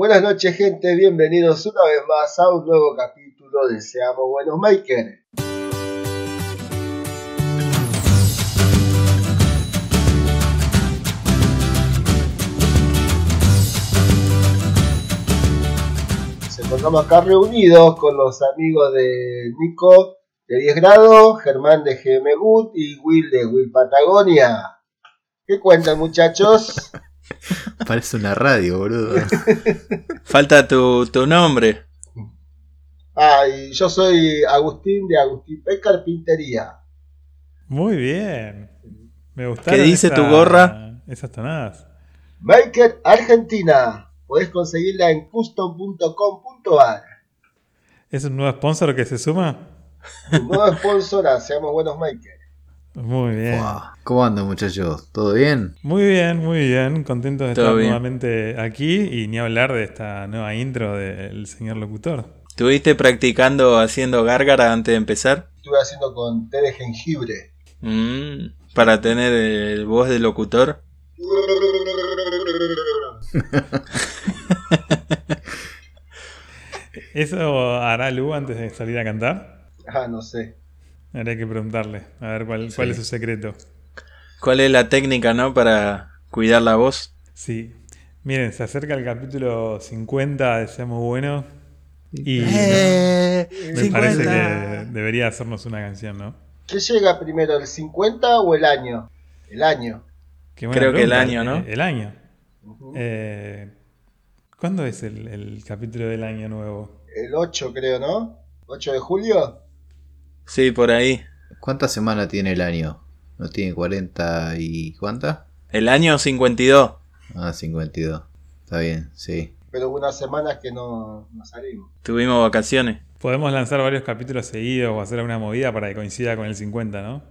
Buenas noches gente, bienvenidos una vez más a un nuevo capítulo de Seamos Buenos Makers. Se encontramos acá reunidos con los amigos de Nico de 10 grados, Germán de GM Good y Will de Will Patagonia. ¿Qué cuentan muchachos? Parece una radio, boludo. Falta tu, tu nombre. Ah, y yo soy Agustín de Agustín P. Carpintería. Muy bien. Me gustaron ¿Qué dice esa- tu gorra? Esas tonadas. Maker Argentina. Podés conseguirla en custom.com.ar. ¿Es un nuevo sponsor que se suma? Un nuevo sponsor a Seamos Buenos Makers. Muy bien. ¿Cómo andan, muchachos? ¿Todo bien? Muy bien, muy bien. Contentos de estar bien. nuevamente aquí y ni hablar de esta nueva intro del señor locutor. ¿Estuviste practicando haciendo gárgara antes de empezar? Estuve haciendo con té de jengibre. Mm, para tener el voz de locutor. ¿Eso hará Lu antes de salir a cantar? Ah, no sé. Habría que preguntarle, a ver cuál, cuál es su secreto. ¿Cuál es la técnica, no? Para cuidar la voz. Sí. Miren, se acerca el capítulo 50 de Seamos Buenos. Y Eh, me parece que debería hacernos una canción, ¿no? ¿Qué llega primero, el 50 o el año? El año. Creo que el año, ¿no? El, año. Eh, ¿Cuándo es el, el capítulo del año nuevo? El 8 creo, ¿no? ¿8 de julio? Sí, por ahí. ¿Cuántas semanas tiene el año? ¿No tiene 40 y cuántas? El año 52. Ah, 52. Está bien, sí. Pero hubo unas semanas que no, no salimos. Tuvimos vacaciones. Podemos lanzar varios capítulos seguidos o hacer alguna movida para que coincida con el 50, ¿no?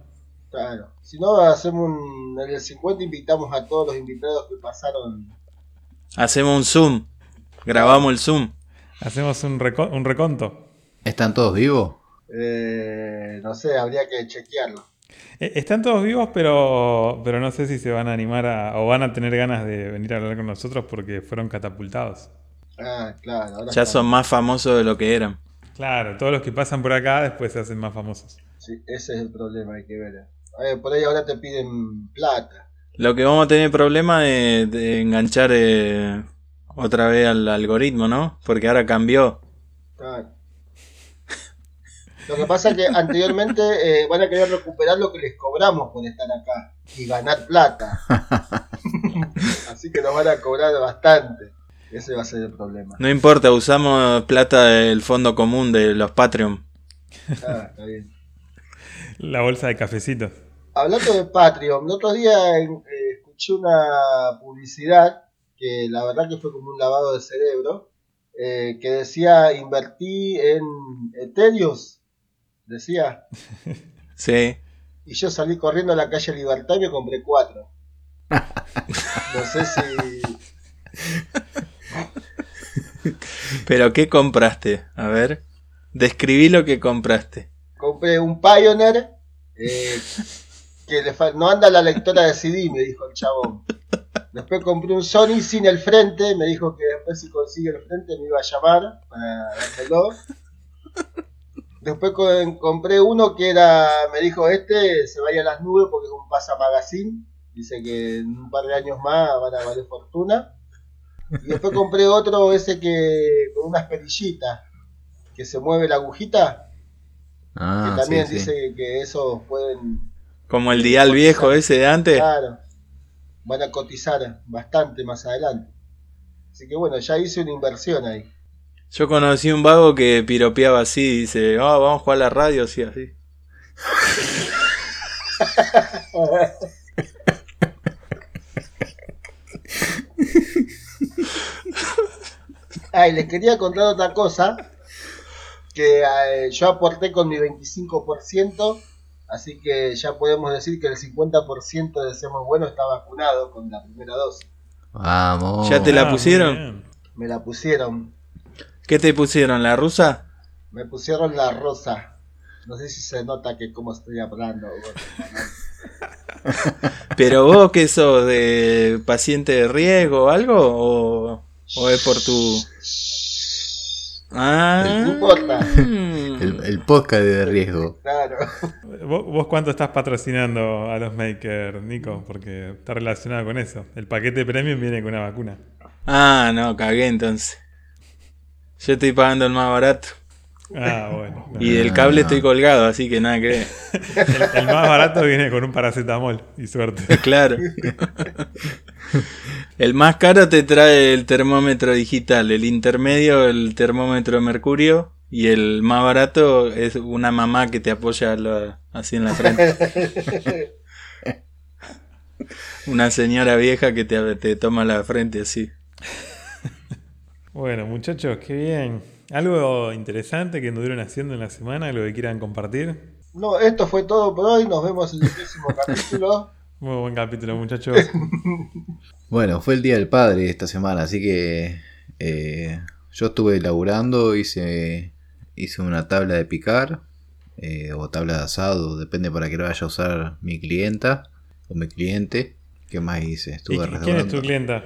Claro. Si no, hacemos un. En el 50 invitamos a todos los invitados que pasaron. Hacemos un zoom. Grabamos el zoom. Hacemos un, reco- un reconto. ¿Están todos vivos? Eh, no sé, habría que chequearlo. Eh, Están todos vivos, pero, pero no sé si se van a animar a, o van a tener ganas de venir a hablar con nosotros porque fueron catapultados. Ah, claro. Ahora Ya son más famosos de lo que eran. Claro, todos los que pasan por acá después se hacen más famosos. Sí, ese es el problema, hay que ver. Eh, por ahí ahora te piden plata. Lo que vamos a tener problema de, de enganchar eh, otra vez al algoritmo, ¿no? Porque ahora cambió. Claro. Lo que pasa es que anteriormente eh, van a querer recuperar lo que les cobramos por estar acá y ganar plata. Así que nos van a cobrar bastante. Ese va a ser el problema. No importa, usamos plata del fondo común de los Patreon. Ah, está bien. La bolsa de cafecitos. Hablando de Patreon, el otro día eh, escuché una publicidad que la verdad que fue como un lavado de cerebro, eh, que decía invertí en Ethereum, decía, Sí. y yo salí corriendo a la calle Libertad y me compré cuatro. No sé si... Pero ¿qué compraste? A ver. Describí lo que compraste. Compré un Pioneer, eh, que le fa- no anda la lectora de CD, me dijo el chabón. Después compré un Sony sin el frente, me dijo que después si consigue el frente me iba a llamar para dármelo. Después co- compré uno que era, me dijo este se vaya a las nubes porque es un pasa magazine. Dice que en un par de años más van a valer fortuna. Y después compré otro ese que con unas perillitas que se mueve la agujita. Ah, que también sí, sí. dice que esos pueden, Como el dial viejo ese de antes. claro, van a cotizar bastante más adelante. Así que bueno, ya hice una inversión ahí. Yo conocí un vago que piropeaba así. Dice, oh, vamos a jugar a la radio, sí, así. Ah, y les quería contar otra cosa, que eh, yo aporté con mi 25%, así que ya podemos decir que el 50% de Seamos Bueno está vacunado con la primera dosis. Vamos. Ya te la Ah, pusieron? Me la pusieron, ¿Qué te pusieron? ¿La rusa? me pusieron la rosa. No sé si se nota que cómo estoy hablando. ¿Pero vos qué sos? ¿De paciente de riesgo o algo? O... ¿O es por tu.? Ah. Importa. El, el podcast de riesgo. Claro. ¿Vos, vos cuánto estás patrocinando a los makers, Nico? Porque está relacionado con eso. El paquete premium viene con una vacuna. Ah, no, cagué entonces. Yo estoy pagando el más barato. Ah, bueno. no. Y del cable estoy colgado, así que nada que ver. El, el más barato viene con un paracetamol y suerte. Claro. El más caro te trae el termómetro digital, el intermedio el termómetro de mercurio y el más barato es una mamá que te apoya lo- así en la frente. Una señora vieja que te, te toma la frente así. Bueno, muchachos, qué bien. ¿Algo interesante que anduvieron haciendo en la semana? ¿Lo que quieran compartir? No, esto fue todo por hoy. Nos vemos en el próximo capítulo. Muy buen capítulo, muchachos. Bueno, fue el Día del Padre esta semana, así que eh, yo estuve laburando, hice, hice una tabla de picar eh, o tabla de asado, depende para qué lo vaya a usar mi clienta o mi cliente. ¿Qué más hice? ¿Y Estuve qui- quién es tu clienta?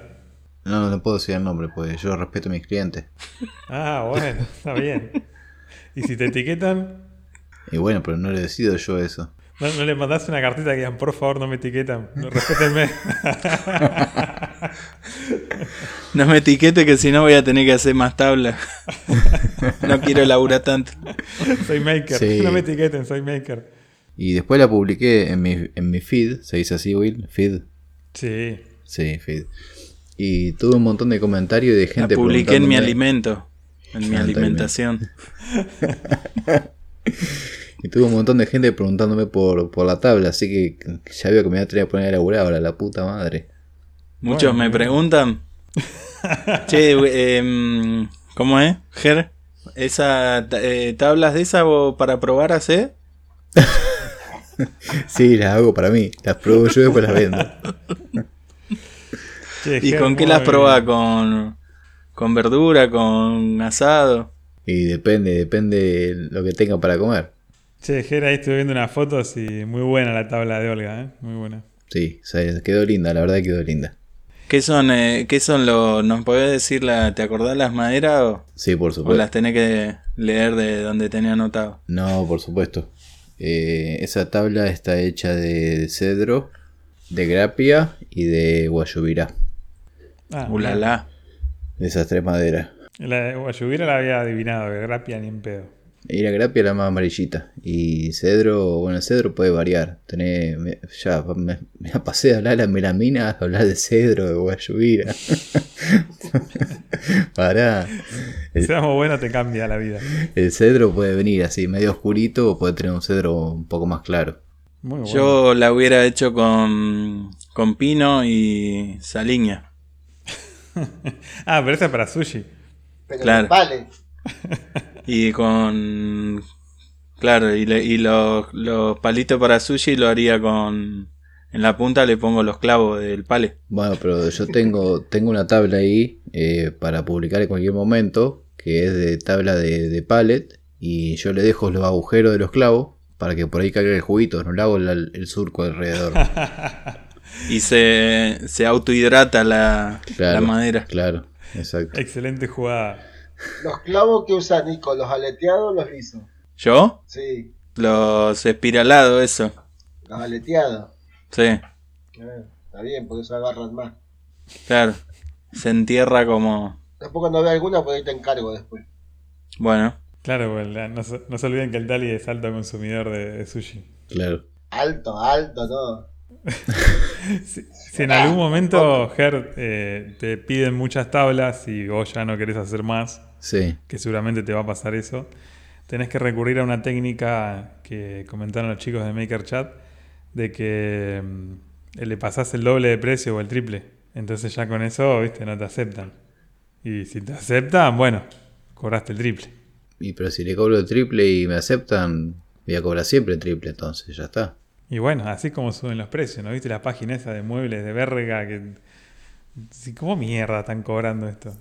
No, no puedo decir el nombre, pues yo respeto a mis clientes. Ah, bueno, está bien. ¿Y si te etiquetan? Y bueno, pero no le decido yo eso. ¿No, no le mandás una cartita que digan, por favor, no me etiquetan? No, respétenme. No me etiquete que si no voy a tener que hacer más tablas. No quiero laburar tanto. soy maker. Sí. No me etiqueten, soy maker. Y después la publiqué en mi, en mi feed, se dice así, Will, feed. Sí. Sí, feed. Y tuve un montón de comentarios de La gente publiqué en mi alimento. En mi Ah, alimentación. Y tuve un montón de gente preguntándome por, por la tabla, así que ya veo que me voy a tener que poner a laburar ahora, la puta madre. Muchos Bueno, me preguntan. che, eh, em, ¿cómo es, Ger? ¿Esa eh, tablas de esa para probar hacer? Sí, las hago para mí, las pruebo yo y después las vendo. ¿Y con qué las probás? ¿Con, ¿Con verdura? ¿Con asado? Y depende, depende lo que tenga para comer. Che, Ger, ahí estuve viendo unas fotos y muy buena la tabla de Olga, ¿eh? Muy buena. Sí, se quedó linda, la verdad quedó linda. ¿Qué son, eh, qué son los... ¿Nos podés decir, la, te acordás las maderas o, Sí, por o supuesto. las tenés que leer de donde tenía anotado? No, por supuesto. Eh, esa tabla está hecha de cedro, de grapia y de guayubirá. Ah, Ulala. De esas tres maderas. La de Guayubira la había adivinado, que Grapia ni en pedo. Y la grapia es la más amarillita. Y cedro, bueno, el cedro puede variar. Tenés, me- ya me, me la pasé de hablar a melamina, a hablar de cedro, de guayubira. Pará. El, Seamos buenos, te cambia la vida. el cedro puede venir así, medio oscurito, o puede tener un cedro un poco más claro. Muy bueno. Yo la hubiera hecho con, con pino y saliña. Ah, pero esa es para sushi. Pero Claro. vale. Y con... Claro, y, le- y los, los palitos para sushi lo haría con... En la punta le pongo los clavos del pale. Bueno, pero yo tengo, tengo una tabla ahí eh, para publicar en cualquier momento, que es de tabla de, de pallet, y yo le dejo los agujeros de los clavos para que por ahí caiga el juguito, no le hago la- el surco alrededor. Y se, se autohidrata la, Claro, la madera. Claro, exacto. Excelente jugada. Los clavos que usa Nico, los aleteados o los lisos. ¿Yo? Sí, Los espiralados, eso. los aleteados. Sí, Ah, está bien, por eso agarran más. claro. Se entierra como... Después cuando vea alguna, por ahí te encargo después. Bueno, Claro, pues, no, se, no se olviden que el Dali es alto consumidor de, de sushi. Claro. Alto, alto, todo. Si, si en algún momento, Ger, eh, te piden muchas tablas y vos ya no querés hacer más, Sí, que seguramente te va a pasar eso, tenés que recurrir a una técnica que comentaron los chicos de MakerChat, de que mm, le pasás el doble de precio o el triple. Entonces ya con eso, viste, no te aceptan. Y si te aceptan, bueno, cobraste el triple. y pero si le cobro el triple y me aceptan, voy a cobrar siempre el triple, entonces ya está. Y bueno, así como suben los precios, ¿no? ¿Viste la página esa de muebles de verga? que ¿Cómo mierda están cobrando esto?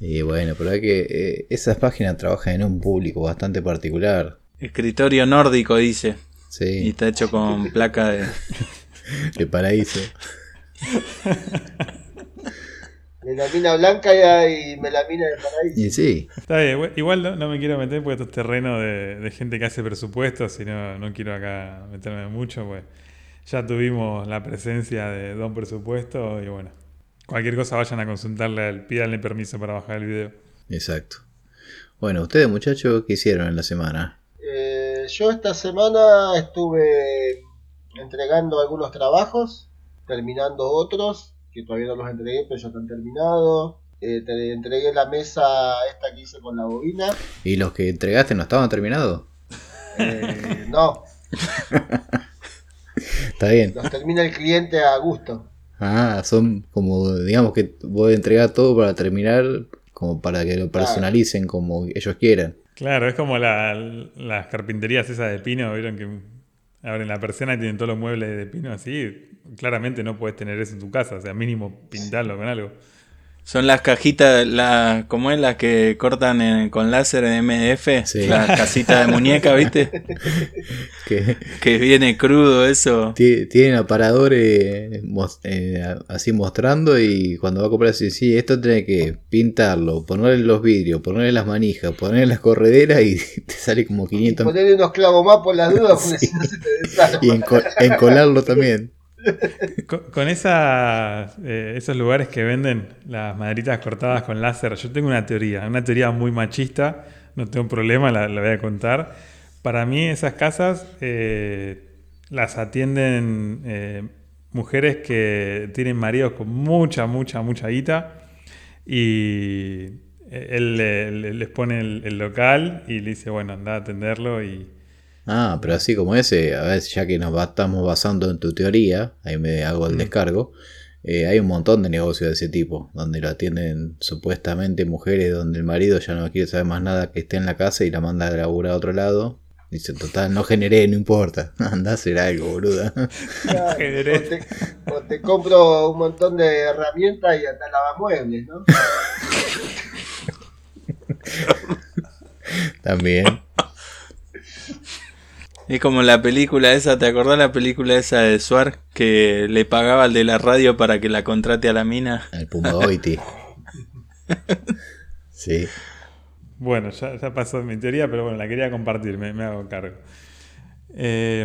Y bueno, pero hay que. eh, esas páginas trabajan en un público bastante particular. escritorio nórdico dice. Y Sí, está hecho con placa de... de paraíso. Melamina blanca y, y melamina de paraíso. Y sí, Está bien, igual- no, no me quiero meter porque esto es terreno de, de gente que hace presupuestos y no, no quiero acá meterme mucho, pues ya tuvimos la presencia de Don Presupuesto y bueno, cualquier cosa vayan a consultarle, al- pídanle permiso para bajar el video. exacto. Bueno, ustedes muchachos, ¿qué hicieron en la semana? Eh, yo esta semana estuve entregando algunos trabajos, terminando otros, que todavía no los entregué, pero ya están terminados. Eh, te entregué la mesa esta que hice con la bobina. ¿Y los que entregaste no estaban terminados? Eh, no, Está bien. los termina el cliente a gusto. Ah, son como, digamos que voy a entregar todo para terminar, como para que lo personalicen como ellos quieran. Claro, es como la- las carpinterías esas de pino, vieron que abren la persiana tienen todos los muebles de pino así. Claramente no puedes tener eso en tu casa, o sea, mínimo pintarlo con algo. Son las cajitas, la, ¿cómo es? Las que cortan en- con láser en MDF. Sí. La casita de muñeca, ¿viste? Que Que viene crudo eso. ti- tienen aparadores mos- eh, así mostrando y cuando va a comprar así, sí, esto tiene que pintarlo, ponerle los vidrios, ponerle las manijas, ponerle las correderas y te sale como 500 Ponerle unos clavos más por las dudas, porque si no se te y enco- encolarlo también. Con, eh, esos lugares que venden las maderitas cortadas con láser, yo tengo una teoría, una teoría muy machista, no tengo problema, la, voy a contar. Para mí esas casas eh, las atienden eh, mujeres que tienen maridos con mucha, mucha, mucha guita y él, le- le- les pone el, el local y le dice, bueno, anda a atenderlo y... Ah, pero así como ese, a ver, ya que nos estamos basando en tu teoría, ahí me hago el descargo, eh, hay un montón de negocios de ese tipo, donde lo atienden supuestamente mujeres, donde el marido ya no quiere saber más nada que esté en la casa y la manda a laburar a otro lado. Dice, total, no generé, no importa, anda a hacer algo, boluda. Claro, Generé. o, te, o te compro un montón de herramientas y hasta lavamuebles, ¿no? También. Es como la película esa, ¿te acordás la película esa de Suar? Que le pagaba al de la radio para que la contrate a la mina. El Pumagoiti. Sí. Bueno, ya, ya pasó mi teoría, pero bueno, la quería compartir, me, me hago cargo. Eh,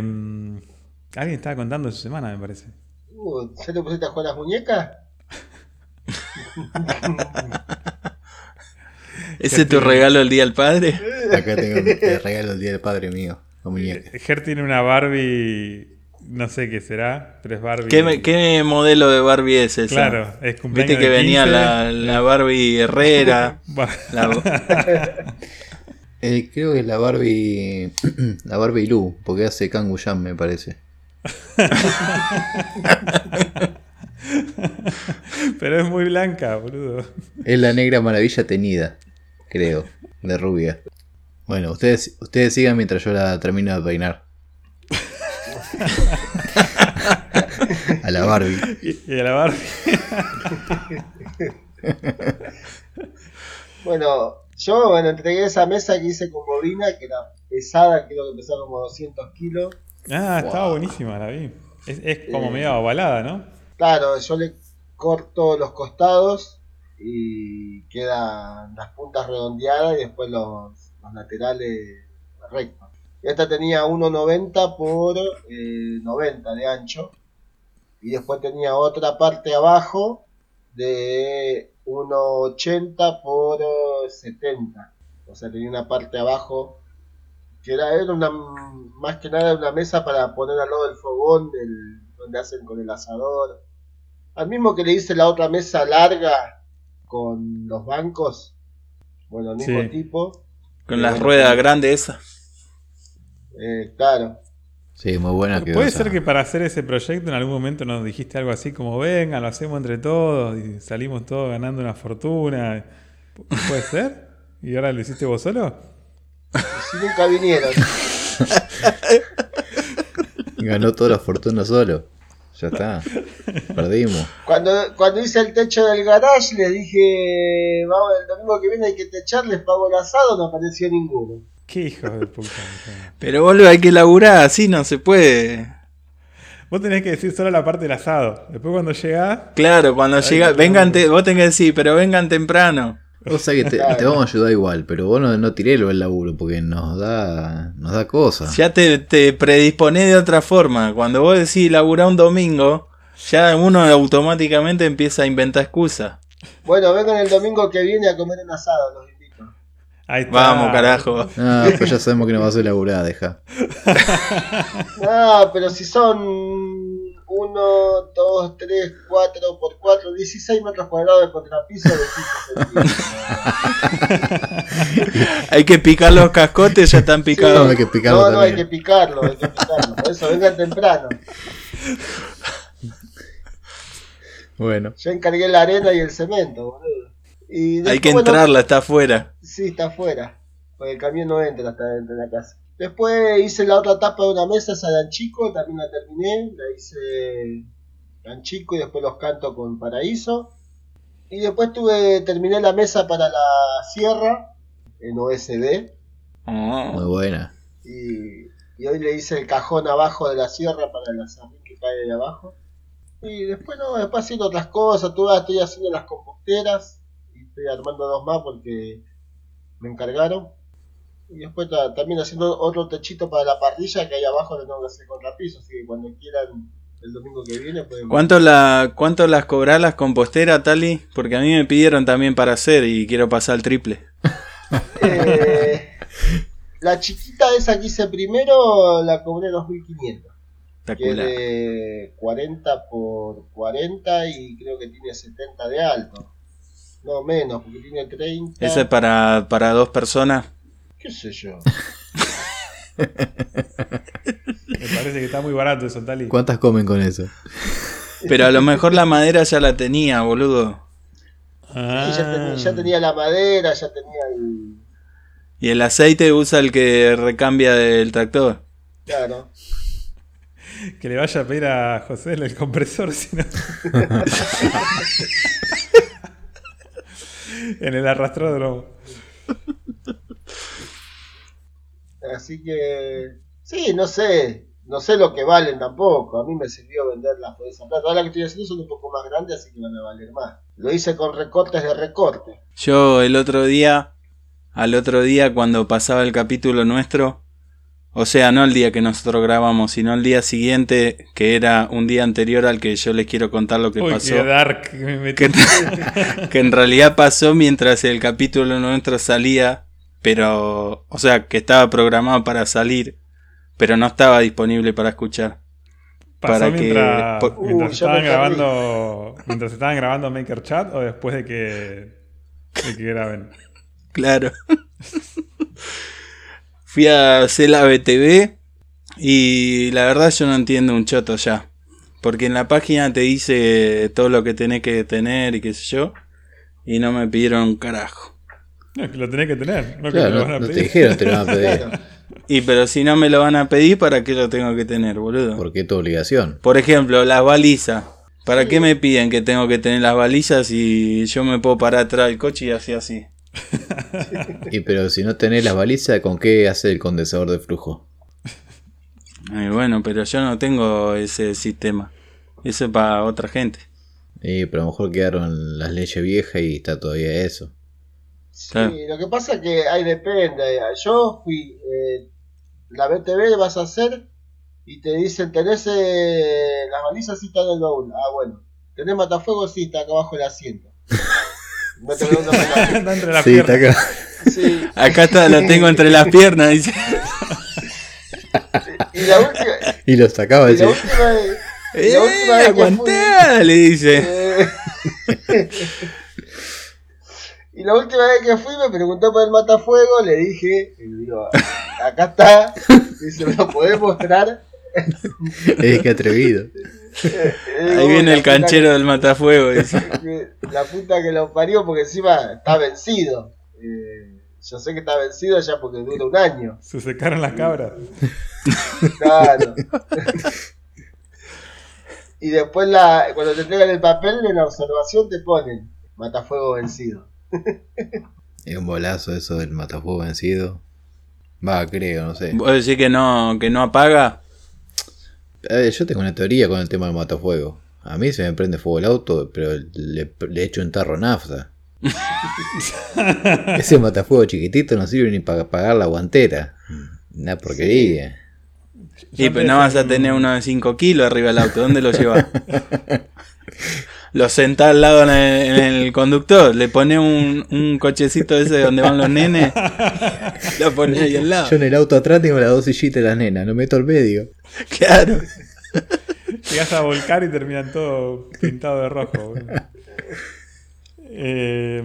alguien estaba contando su semana, me parece. Uh, ¿Ya te pusiste a jugar las muñecas? ¿Ese es tu regalo el día del padre? Acá tengo el regalo el día del padre mío, la muñeca. Ger tiene una Barbie, no sé qué será, pero es Barbie. ¿Qué, modelo de Barbie es esa? Claro, es cumpleaños Viste que de venía 15. la, la Barbie Herrera. La- Eh, creo que es la Barbie. la Barbie Lu, porque hace Kangu Jam, me parece. pero es muy blanca, boludo. Es la negra maravilla tenida, creo, de rubia. Bueno, ustedes, ustedes sigan mientras yo la termino de peinar. A la Barbie. Y, y a la Barbie. Bueno, yo bueno, entregué esa mesa que hice con bobina, que era pesada, creo que pesaba como 200 kilos. Ah, estaba buenísima, la vi. Es, es como Eh. medio ovalada, ¿no? Claro, yo le corto los costados y quedan las puntas redondeadas y después los, los laterales rectos. Esta tenía 1,90 por eh, 90 de ancho y después tenía otra parte abajo de 1,80 por eh, 70. O sea, tenía una parte abajo que era, era una, más que nada una mesa para poner al lado del fogón del, donde hacen con el asador. Al mismo que le hice la otra mesa larga con los bancos. Bueno, el mismo Sí. tipo. Con las ruedas grandes esas. Eh, claro. Sí, muy buena que Puede ser que para hacer ese proyecto en algún momento nos dijiste algo así como, venga, lo hacemos entre todos y salimos todos ganando una fortuna. ¿Pu- ¿Puede ser? ¿Y ahora lo hiciste vos solo? Si nunca vinieron. Ganó toda la fortuna solo. Ya está. Perdimos. Cuando, cuando hice el techo del garage, les dije, vamos, el domingo que viene hay que techar, les pago el asado, no apareció ninguno. Qué hijo de puta. Pero boludo, hay que laburar, así no se puede. Vos tenés que decir solo la parte del asado. Después cuando llegás, Claro, cuando llega, vengan, te- vos tenés que decir, pero vengan temprano. O sea que te, te vamos a ayudar igual, pero vos no, no tiré lo del laburo porque nos da, nos da cosas. Ya te, te predisponés de otra forma. Cuando vos decís laburar un domingo, ya uno automáticamente empieza a inventar excusas. Bueno, vengan el domingo que viene a comer un asado, los invito. ahí está. Vamos, carajo. Ah, pues ya sabemos que no va a ser laburada, deja. Ah, pero si son 1, 2, 3, 4 por 4, 16 metros cuadrados de contrapiso de 5 centímetros. Hay que picar los cascotes, ya están No, picados. hay que picarlo No, no, hay que picarlo, hay que picarlo. Por eso vengan temprano. Bueno, Yo encargué la arena y el cemento, boludo. Y Hay después, que bueno, entrarla, está afuera. Sí, está afuera. Porque el camión no entra hasta dentro de la casa. Después hice la otra tapa de una mesa, esa de Anchico, también la terminé. La hice Anchico y después los canto con Paraíso. Y después tuve, terminé la mesa para la sierra en OSB. muy Oh, buena. Y, y hoy le hice el cajón abajo de la sierra para la serrín que cae de abajo. Y después no, después haciendo otras cosas, tú estoy haciendo las composteras y estoy armando dos más porque me encargaron. Y después ta- también haciendo otro techito para la parrilla que hay abajo le tengo que hacer contrapiso, así que cuando quieran el domingo que viene pueden... ¿Cuánto, la, ¿Cuánto las cobrás las composteras, Tali? Porque a mí me pidieron también para hacer y quiero pasar el triple. Eh, la chiquita esa que hice primero la cobré 2500. que es de 40 por 40 y creo que tiene 70 de alto. No menos, porque tiene 30. Ese es para, para dos personas. ¿Qué sé yo? Me parece que está muy barato eso, Tali. ¿Cuántas comen con eso? Pero a lo mejor la madera ya la tenía, boludo. Ah. Sí, ya, tenía, ya tenía la madera, ya tenía el. Y el aceite usa el que recambia del tractor. Claro. Que le vaya a pedir a José el compresor, si no. en el arrastródromo. Así que. Sí, no sé. No sé lo que valen tampoco. A mí me sirvió venderlas por esa plata. Ahora que estoy haciendo son un poco más grandes, así que van a valer más. Lo hice con recortes de recorte. Yo el otro día, al otro día cuando pasaba el capítulo nuestro, o sea, no el día que nosotros grabamos, sino el día siguiente, que era un día anterior al que yo les quiero contar lo que Uy, pasó. qué dark que me metí. que, que en realidad pasó mientras el capítulo nuestro salía, pero, o sea, que estaba programado para salir, pero no estaba disponible para escuchar. ¿Pasó para que- mientras, por- mientras ya estaban grabando mientras estaban grabando Maker Chat o después de que, de que graben? Claro. Fui a hacer la BTV y la verdad yo no entiendo un choto ya. Porque en la página te dice todo lo que tenés que tener y qué sé yo. Y no me pidieron un carajo. No, es que lo tenés que tener, no que te lo no, van a no te pedir. dijeron te lo van a pedir. Y pero si no me lo van a pedir, ¿para qué lo tengo que tener, boludo? Porque es tu obligación. Por ejemplo, las balizas. ¿Para qué me piden que tengo que tener las balizas y yo me puedo parar atrás del coche y así así? Y pero si no tenés las balizas, ¿con qué hace el condensador de flujo? Ay, bueno, pero yo no tengo ese sistema. Eso es para otra gente. Y pero a lo mejor quedaron las leyes viejas y está todavía eso. Sí, lo que pasa es que ahí depende. Yo fui, eh, la BTV vas a hacer y te dicen, tenés eh, las balizas, sí están en el baúl. Ah, bueno. ¿Tenés matafuegos? Sí, está acá abajo el asiento. No te. Está entre las Sí, está acá. Sí. Acá está, lo tengo entre las piernas. Dice. Y la última, Y lo sacaba y la última y ¡Eh, la última vez fui! Le dice. y la última vez que fui me preguntó por el matafuego, le dije, y digo, acá está, dice, ¿me lo podés mostrar? Es que atrevido. Eh, Ahí viene el canchero del matafuego. Dice. La puta que lo parió porque encima está vencido. Eh, yo sé que está vencido ya porque dura un año. Se secaron las cabras. Claro. y después la, cuando te entregan el papel en la observación te ponen matafuego vencido. Es un bolazo eso del matafuego vencido. Va, creo, no sé. ¿Vos decís que no, que no apaga? Ver, yo tengo una teoría con el tema del matafuego. A mí se me prende fuego el auto, pero le, le echo un tarro nafta. Ese matafuego chiquitito no sirve ni para apagar la guantera. Una porquería. Y pues no vas a tener uno de 5 kilos arriba del auto. ¿Dónde lo llevas? lo sentás al lado en el, en el conductor, le pones un, un cochecito ese donde van los nenes, lo pones ahí al lado. Yo en el auto atrás tengo las dos sillitas de las nenas, no meto el medio. Claro. Llegas a volcar y terminan todo pintado de rojo. Eh,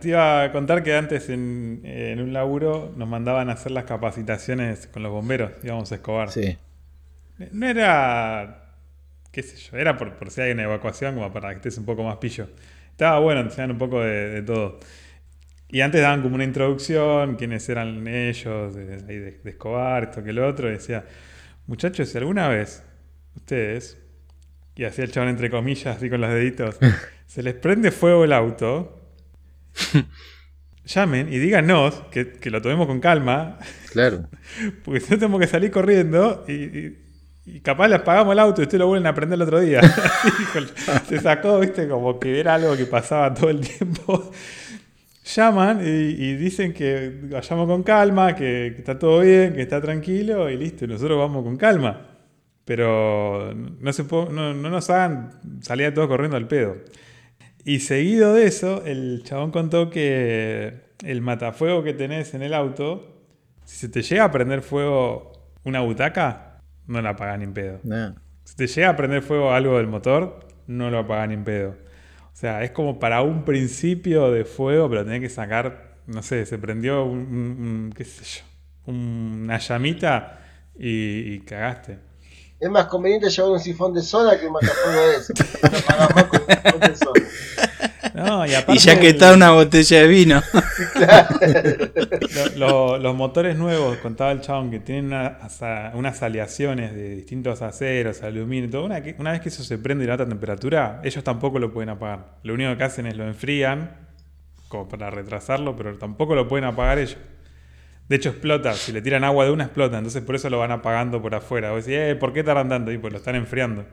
te iba a contar que antes en, en un laburo nos mandaban a hacer las capacitaciones con los bomberos, íbamos a Escobar. Sí. No era, qué sé yo, era por, por si hay una evacuación como para que estés un poco más pillo. Estaba bueno, enseñaban un poco de, de todo. Y antes daban como una introducción, quiénes eran ellos, de, de- Escobar, esto que lo otro, y decía, muchachos, si alguna vez ustedes, y hacía el chabón entre comillas, así con los deditos, se les prende fuego el auto, llamen y díganos que, que lo tomemos con calma, Claro. porque si no tenemos que salir corriendo y, y- y capaz les pagamos el auto y ustedes lo vuelven a prender el otro día. Se sacó, viste, como que era algo que pasaba todo el tiempo. Llaman y, dicen que vayamos con calma, que, está todo bien, que está tranquilo y listo, nosotros vamos con calma. Pero no, se no, no nos hagan salir todos corriendo al pedo. Y seguido de eso, el chabón contó que el matafuego que tenés en el auto, si se te llega a prender fuego una butaca, no la apagan ni en pedo. No. Si te llega a prender fuego algo del motor, no lo apagan ni en pedo. O sea, es como para un principio de fuego, pero tenés que sacar, no sé, se prendió un, un- un- qué sé yo, una llamita y, y cagaste. Es más conveniente llevar un sifón de soda que un matafuego de eso. No y, ya que está una botella de vino. Lo- lo- los motores nuevos, contaba el chabón, que tienen una- unas aleaciones de distintos aceros, aluminio y todo. Una, una vez que eso se prende a alta temperatura, ellos tampoco lo pueden apagar. Lo único que hacen es lo enfrían, como para retrasarlo, pero tampoco lo pueden apagar ellos. De hecho, explota. Si le tiran agua de una, explota. Entonces, por eso lo van apagando por afuera. Vos decís, eh, ¿por qué tardan tanto? Y pues lo están enfriando.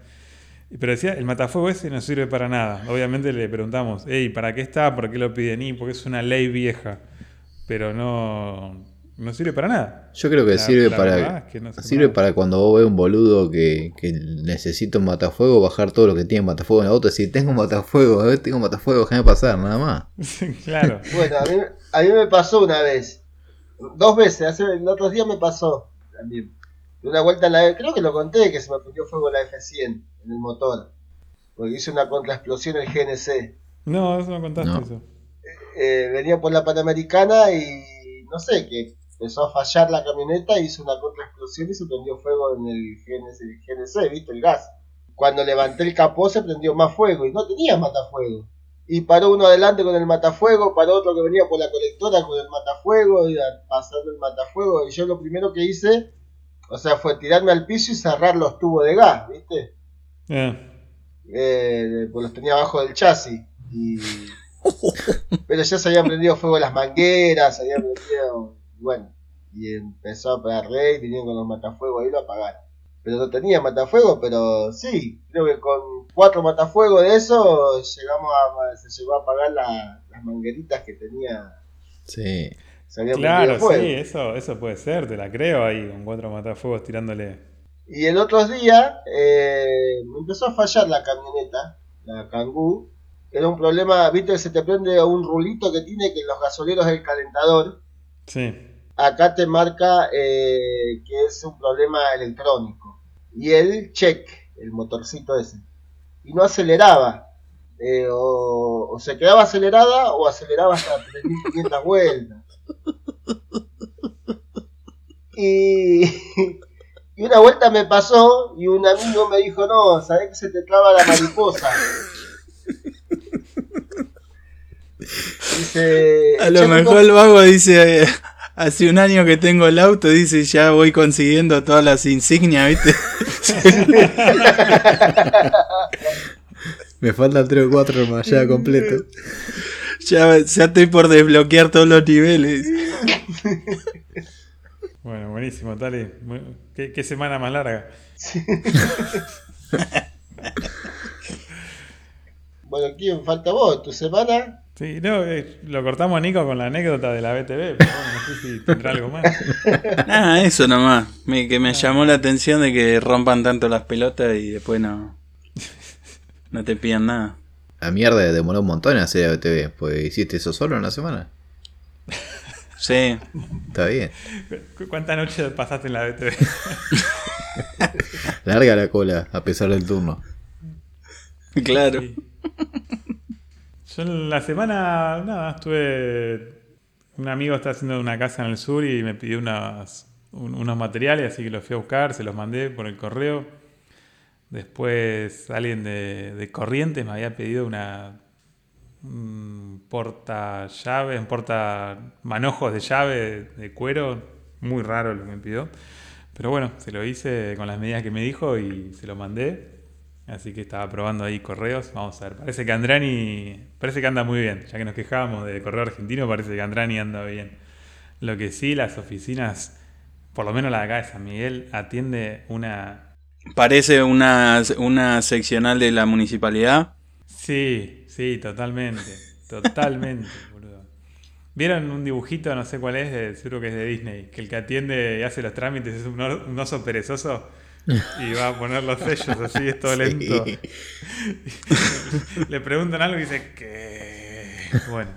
Y- Pero decía, el matafuego ese no sirve para nada. Obviamente le preguntamos, hey, ¿para qué está? ¿Por qué lo piden? Y porque es una ley vieja. Pero no, no sirve para nada. Yo creo que La- sirve la para verdad es que no sirve para cuando vos ves un boludo que, que necesita un matafuego, bajar todo lo que tiene matafuego en el auto, decir, tengo un matafuego, a ver, tengo un matafuego, déjame pasar, nada más. claro. Bueno, a mí, a mí me pasó una vez. Dos veces, hace el otro día me pasó también. Una vuelta en la creo que lo conté que se me prendió fuego la F100 en el motor. Porque hice una contraexplosión el GNC. No, eso no contaste No. eso. Eh, venía por la Panamericana y no sé, que empezó a fallar la camioneta, hizo una contraexplosión y se prendió fuego en el GNC, el GNC, ¿viste? El gas. Cuando levanté el capó se prendió más fuego y no tenía matafuego. Y paró uno adelante con el matafuego, paró otro que venía por la colectora con el matafuego, y pasando el matafuego. Y yo lo primero que hice, o sea, fue tirarme al piso y cerrar los tubos de gas, ¿viste? Eh, eh, pues los tenía abajo del chasis. Y... Pero ya se habían prendido fuego las mangueras, se habían prendido. Bueno, y empezó a pegar rey, vinieron con los matafuegos ahí lo apagaron. Pero no tenía matafuego, pero sí, creo que con cuatro matafuegos de eso llegamos a, se llegó a apagar la- las mangueritas que tenía. Sí. Se claro, fuego. sí, eso, eso puede ser, te la creo ahí, con cuatro matafuegos tirándole. Y el otro día eh, me empezó a fallar la camioneta, la Kangoo. Era un problema, viste se te prende un rulito que tiene que en los gasoleros del calentador. Sí. Acá te marca eh, que es un problema electrónico. Y el check, el motorcito ese. Y no aceleraba. Eh, o, o se quedaba acelerada o aceleraba hasta 3500 vueltas. Y, y una vuelta me pasó y un amigo me dijo, no, sabés que se te traba la mariposa. Dice, A lo "Che, mejor el vago dice, eh, hace un año que tengo el auto, dice, ya voy consiguiendo todas las insignias, ¿viste? Me faltan 3 o 4 más ya completo. ya, ya estoy por desbloquear todos los niveles. Bueno, buenísimo, Tali. ¿Qué, qué semana más larga? Bueno, ¿quién falta vos? ¿Tu semana? Sí, no, eh, lo cortamos a Nico con la anécdota de la BTV, pero bueno, no sé si tendrá algo más. Ah, eso nomás. Me, que me llamó la atención de que rompan tanto las pelotas y después no. No te pidan nada. La mierda demoró un montón en hacer ABTV, pues hiciste eso solo en una semana. Sí. Está bien. ¿Cu- ¿Cuántas noches pasaste en la BTV? Larga la cola, a pesar del turno. Claro. Sí. Yo en la semana, nada, estuve. Un amigo está haciendo una casa en el sur y me pidió unas- un- unos materiales, así que los fui a buscar, se los mandé por el correo. Después alguien de, de Corrientes me había pedido una un porta llaves, un porta manojos de llave de cuero, muy raro lo que me pidió. Pero bueno, se lo hice con las medidas que me dijo y se lo mandé. Así que estaba probando ahí correos. Vamos a ver. Parece que Andrani. Parece que anda muy bien. Ya que nos quejábamos de correo argentino, parece que Andrani anda bien. Lo que sí, las oficinas, por lo menos la de acá de San Miguel, atiende una. Parece una, una seccional de la municipalidad. Sí, sí, totalmente. Totalmente, boludo. ¿Vieron un dibujito, no sé cuál es, de- seguro que es de Disney? Que el que atiende y hace los trámites es un, oso perezoso y va a poner los sellos así, es todo lento. Le preguntan algo y dice que. Bueno,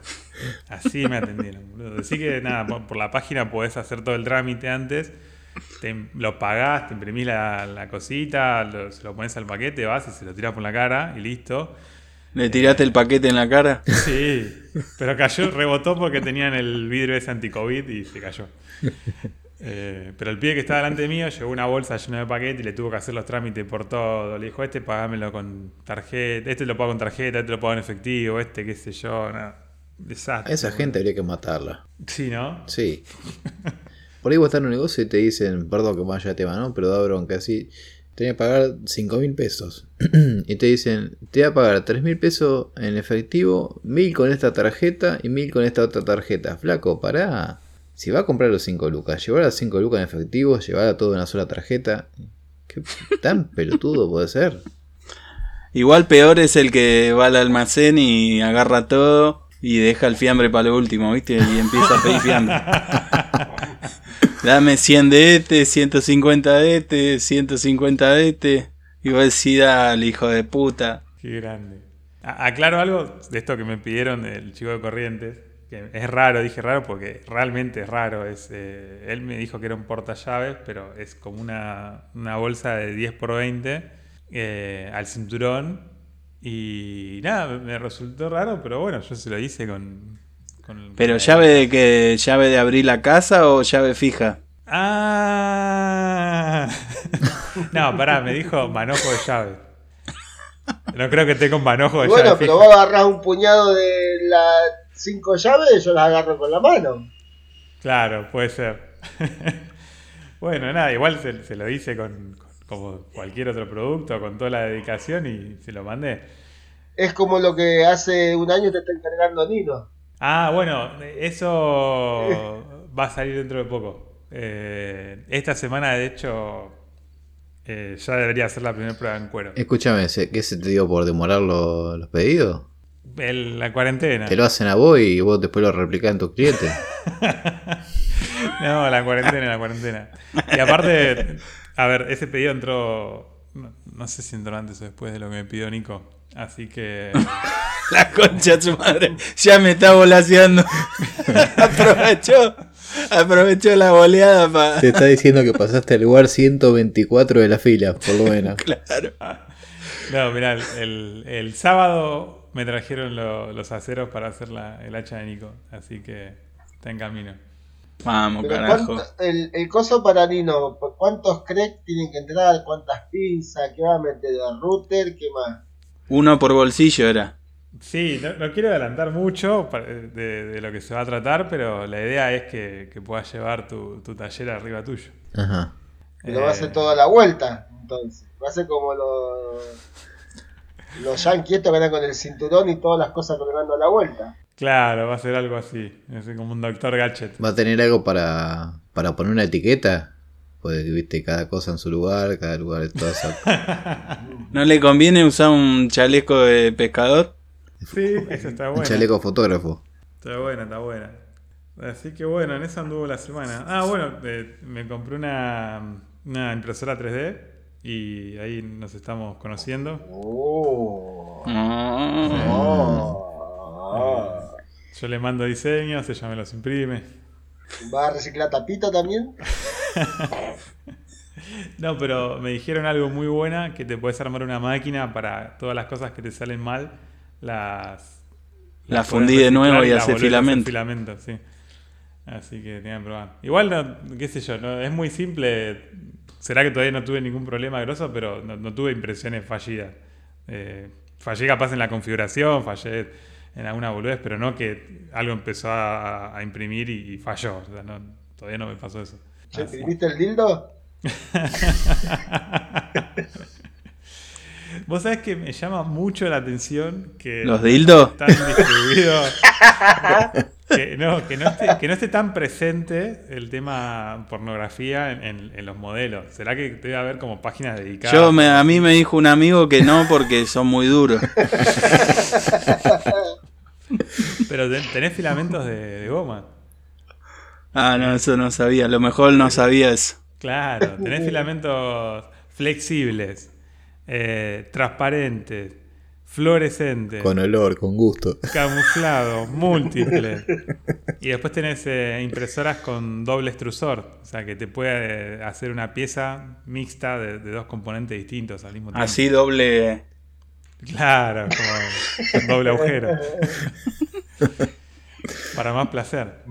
así me atendieron, boludo. Así que nada, por la página podés hacer todo el trámite antes. Te, lo pagás, te imprimís la, la cosita, lo- se lo pones al paquete, vas y se lo tirás por la cara y listo. ¿Le tiraste el paquete en la cara? Sí, pero cayó, rebotó porque tenían el vidrio ese anti-COVID y se cayó. Eh, pero el pibe que estaba delante mío llevó una bolsa llena de paquete y le tuvo que hacer los trámites por todo. Le dijo, este pagámelo con tarjeta, este lo pago con tarjeta, este lo pago en efectivo, este qué sé yo, nada. Desastre. A esa gente habría que matarla. Sí, ¿no? Sí. Por ahí vos estás en un negocio y te dicen, perdón que vaya de tema, ¿no? Pero da bronca, así. Tenés que pagar 5 mil pesos. y te dicen, te voy a pagar 3 mil pesos en efectivo, mil con esta tarjeta y mil con esta otra tarjeta. Flaco, pará. Si va a comprar los 5 lucas, llevar las 5 lucas en efectivo, llevar todo en una sola tarjeta. ¿Qué tan pelotudo puede ser? Igual peor es el que va al almacén y agarra todo y deja el fiambre para lo último, ¿viste? Y empieza a pedir fiambre. Dame 100 de este, 150 de este, 150 de este. Y vos decís, dale, hijo de puta. Qué grande. Aclaro algo de esto que me pidieron del chico de Corrientes, que es raro, dije raro porque realmente es raro. Es, eh, él me dijo que era un portallaves, pero es como una, una bolsa de 10 por 20 eh, al cinturón. Y nada, me resultó raro, pero bueno, yo se lo hice con... con Pero llave de que llave de abrir la casa o llave fija. Ah. no, pará, me dijo manojo de llave. No creo que tenga un manojo de bueno, llave. pero fija. vos agarrás un puñado de las cinco llaves y yo las agarro con la mano. Claro, puede ser. bueno, nada, igual se, se lo hice con, con- como cualquier otro producto, con toda la dedicación y se lo mandé. Es como lo que hace un año te está encargando Nino. Ah, bueno, eso va a salir dentro de poco. Eh, esta semana, de hecho, eh, ya debería ser la primera prueba en cuero. Escúchame, ¿se- ¿qué se te dio por demorar lo- los pedidos? El- la cuarentena. Te lo hacen a vos y vos después lo replicás en tus clientes. No, la cuarentena, la cuarentena. Y aparte, a ver, ese pedido entró, no, no sé si entró antes o después de lo que me pidió Nico. Así que... La concha de su madre. Ya me está volaseando. aprovechó. Aprovechó la boleada para. Te está diciendo que pasaste al lugar 124 de la fila, por lo menos. Claro. No, mirá, el, el- el sábado me trajeron lo- los aceros para hacer la- el hacha de Nico. Así que está en camino. Vamos, Pero carajo. ¿cuánto- el, el coso para Nino, ¿cuántos cracks tienen que entrar? ¿Cuántas pinzas? ¿Qué va a meter? ¿El router? ¿Qué más? Uno por bolsillo era. Sí, no, no quiero adelantar mucho pa- de, de lo que se va a tratar, pero la idea es que, que puedas llevar tu, tu taller arriba tuyo. Ajá. Lo va a Eh, hacer toda la vuelta, entonces. Va a ser como los, los estos que andan con el cinturón y todas las cosas colgando a la vuelta. Claro, va a ser algo así. Es como un doctor gadget. ¿Va a tener algo para, para poner una etiqueta? Pues, viste, cada cosa en su lugar, cada lugar es todo esa- ¿No le conviene usar un chaleco de pescador? Sí, eso está Un bueno. chaleco fotógrafo. Está buena, está buena. Así que bueno, en eso anduvo la semana. Ah, bueno, eh, me compré una, una impresora 3D y ahí nos estamos conociendo. Oh. Oh. Yo le mando diseños, ella me los imprime. ¿Va a reciclar tapita también? No, pero me dijeron algo muy buena, que te puedes armar una máquina para todas las cosas que te salen mal, las... La fundí de nuevo y las hace filamento. filamento, sí. Así que tenían que probar. Igual, no, qué sé yo, no, es muy simple. Será que todavía no tuve ningún problema grosso, pero no, no tuve impresiones fallidas. Eh, fallé capaz en la configuración, fallé en alguna boludez, pero no que algo empezó a, a imprimir y, y falló. O sea, no, todavía no me pasó eso. ¿Ya Así- imprimiste el dildo? Vos sabés que me llama mucho la atención que ¿Los dildos? están distribuidos. que, no, que, no esté, que no esté tan presente el tema pornografía en, en- en los modelos. ¿Será que debe haber como páginas dedicadas? Yo me, a mí me dijo un amigo que no porque son muy duros. Pero ten- tenés filamentos de, de goma. Ah, no, eso no sabía. A lo mejor no sabía eso. Claro, tenés filamentos flexibles, eh, transparentes, fluorescentes. Con olor, con gusto. Camuflado, múltiple. Y después tenés eh, impresoras con doble extrusor. O sea, que te puede eh, hacer una pieza mixta de, de dos componentes distintos al mismo tiempo. Así doble. Claro, como con doble agujero. Para más placer.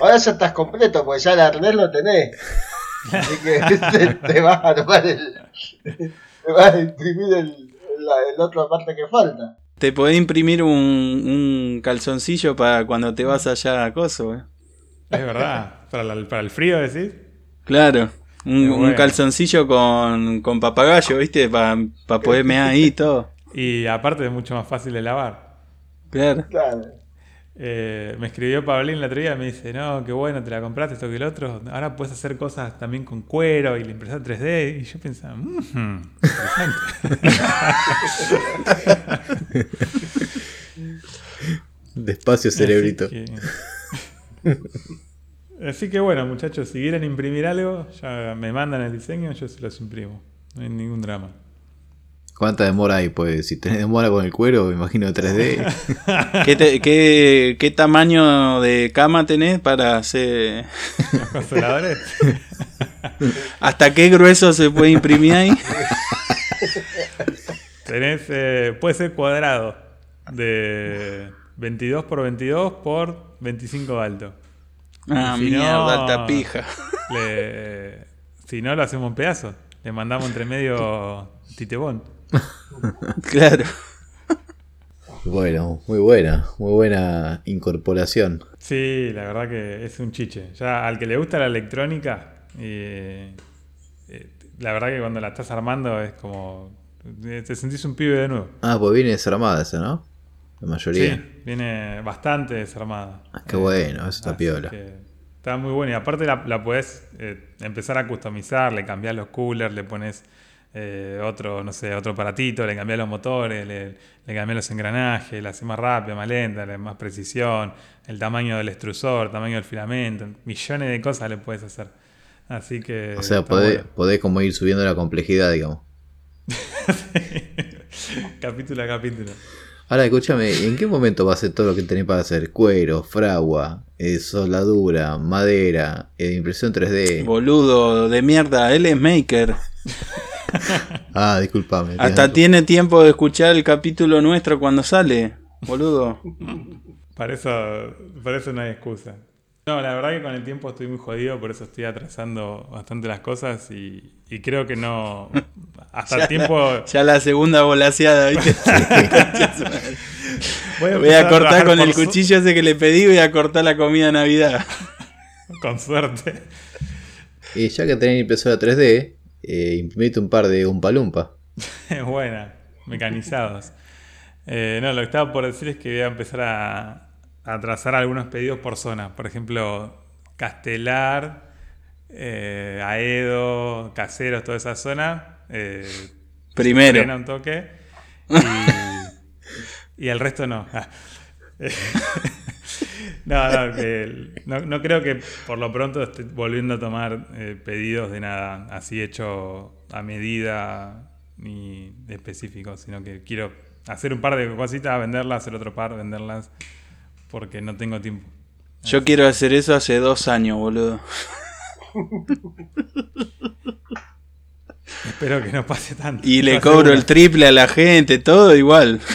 Ahora ya estás completo, porque ya el arnés lo tenés. Así que te, te vas a armar el. Te vas a imprimir el, la el otra parte que falta. Te podés imprimir un, un calzoncillo para cuando te vas allá a coso, eh. Es verdad. Para, la- para el frío, decís. Claro. Un, calzoncillo con, con papagayo, ¿viste? Para poder mear ahí y todo. Y aparte es mucho más fácil de lavar. Claro. Claro. Eh, me escribió Pablín día y me dice, no, qué bueno, te la compraste, esto que el otro. Ahora puedes hacer cosas también con cuero y la impresora 3D. Y yo pensaba, "Mhm, interesante. Despacio, cerebrito. Así que, Así que bueno, muchachos, si quieren imprimir algo, ya me mandan el diseño, yo se los imprimo. No hay ningún drama. ¿Cuánta demora hay? Pues si tenés demora con el cuero, me imagino 3D. ¿Qué, te- qué, qué tamaño de cama tenés para hacer... Los consoladores. ¿Hasta qué grueso se puede imprimir ahí? Tenés, eh, puede ser cuadrado de 22 por 22 por 25 de alto. Ah, si no- mierda, alta pija. Le- si no, lo hacemos en pedazos. Le mandamos entre medio titebón. Claro. bueno, muy buena, muy buena incorporación. Sí, la verdad que es un chiche. Ya al que le gusta la electrónica, eh, eh, la verdad que cuando la estás armando es como. eh, Te sentís un pibe de nuevo. Ah, pues viene desarmada esa, ¿no? La mayoría. Sí, viene bastante desarmada. Ah, qué bueno, eso está piola. está muy bueno. Y aparte la, la podés eh, empezar a customizar, le cambiás los coolers, le pones eh, otro, no sé, otro aparatito, le cambiás los motores, le, le cambiás los engranajes, la haces más rápida, más lenta, le más precisión, el tamaño del extrusor, el tamaño del filamento, millones de cosas le puedes hacer. Así que. O sea, podés, bueno. podés como ir subiendo la complejidad, digamos. capítulo a capítulo. Ahora, escúchame, ¿en qué momento va a hacer todo lo que tenés para hacer? Cuero, fragua, eh, soldadura, madera, eh, impresión 3D. Boludo de mierda, él es maker. Ah, disculpame. Hasta tiene tiempo de escuchar el capítulo nuestro cuando sale. Boludo. Para eso, para eso no hay excusa. No, la verdad que con el tiempo estoy muy jodido, por eso estoy atrasando bastante las cosas y, y creo que no. Hasta el tiempo. Ya la segunda volaseada, ¿viste? Voy a cortar con el cuchillo ese que le pedí, voy a cortar la comida de Navidad. Con suerte. Y ya que tenés impresora 3D, eh, imprimite un par de Umpa Lumpa. Es buena. Mecanizados. Eh, no, lo que estaba por decir es que voy a empezar a, a trazar algunos pedidos por zona. Por ejemplo, Castelar, eh, Aedo, Caseros, toda esa zona. Eh, Primero. un toque. Y, y el resto no. no, no, que no, no creo que por lo pronto esté volviendo a tomar eh, pedidos de nada así hecho a medida ni específico, sino que quiero hacer un par de cositas, venderlas, hacer otro par, venderlas, porque no tengo tiempo. Yo quiero hacer eso hace dos años, boludo. Espero que no pase tanto. Y le cobro el triple a la gente, todo igual.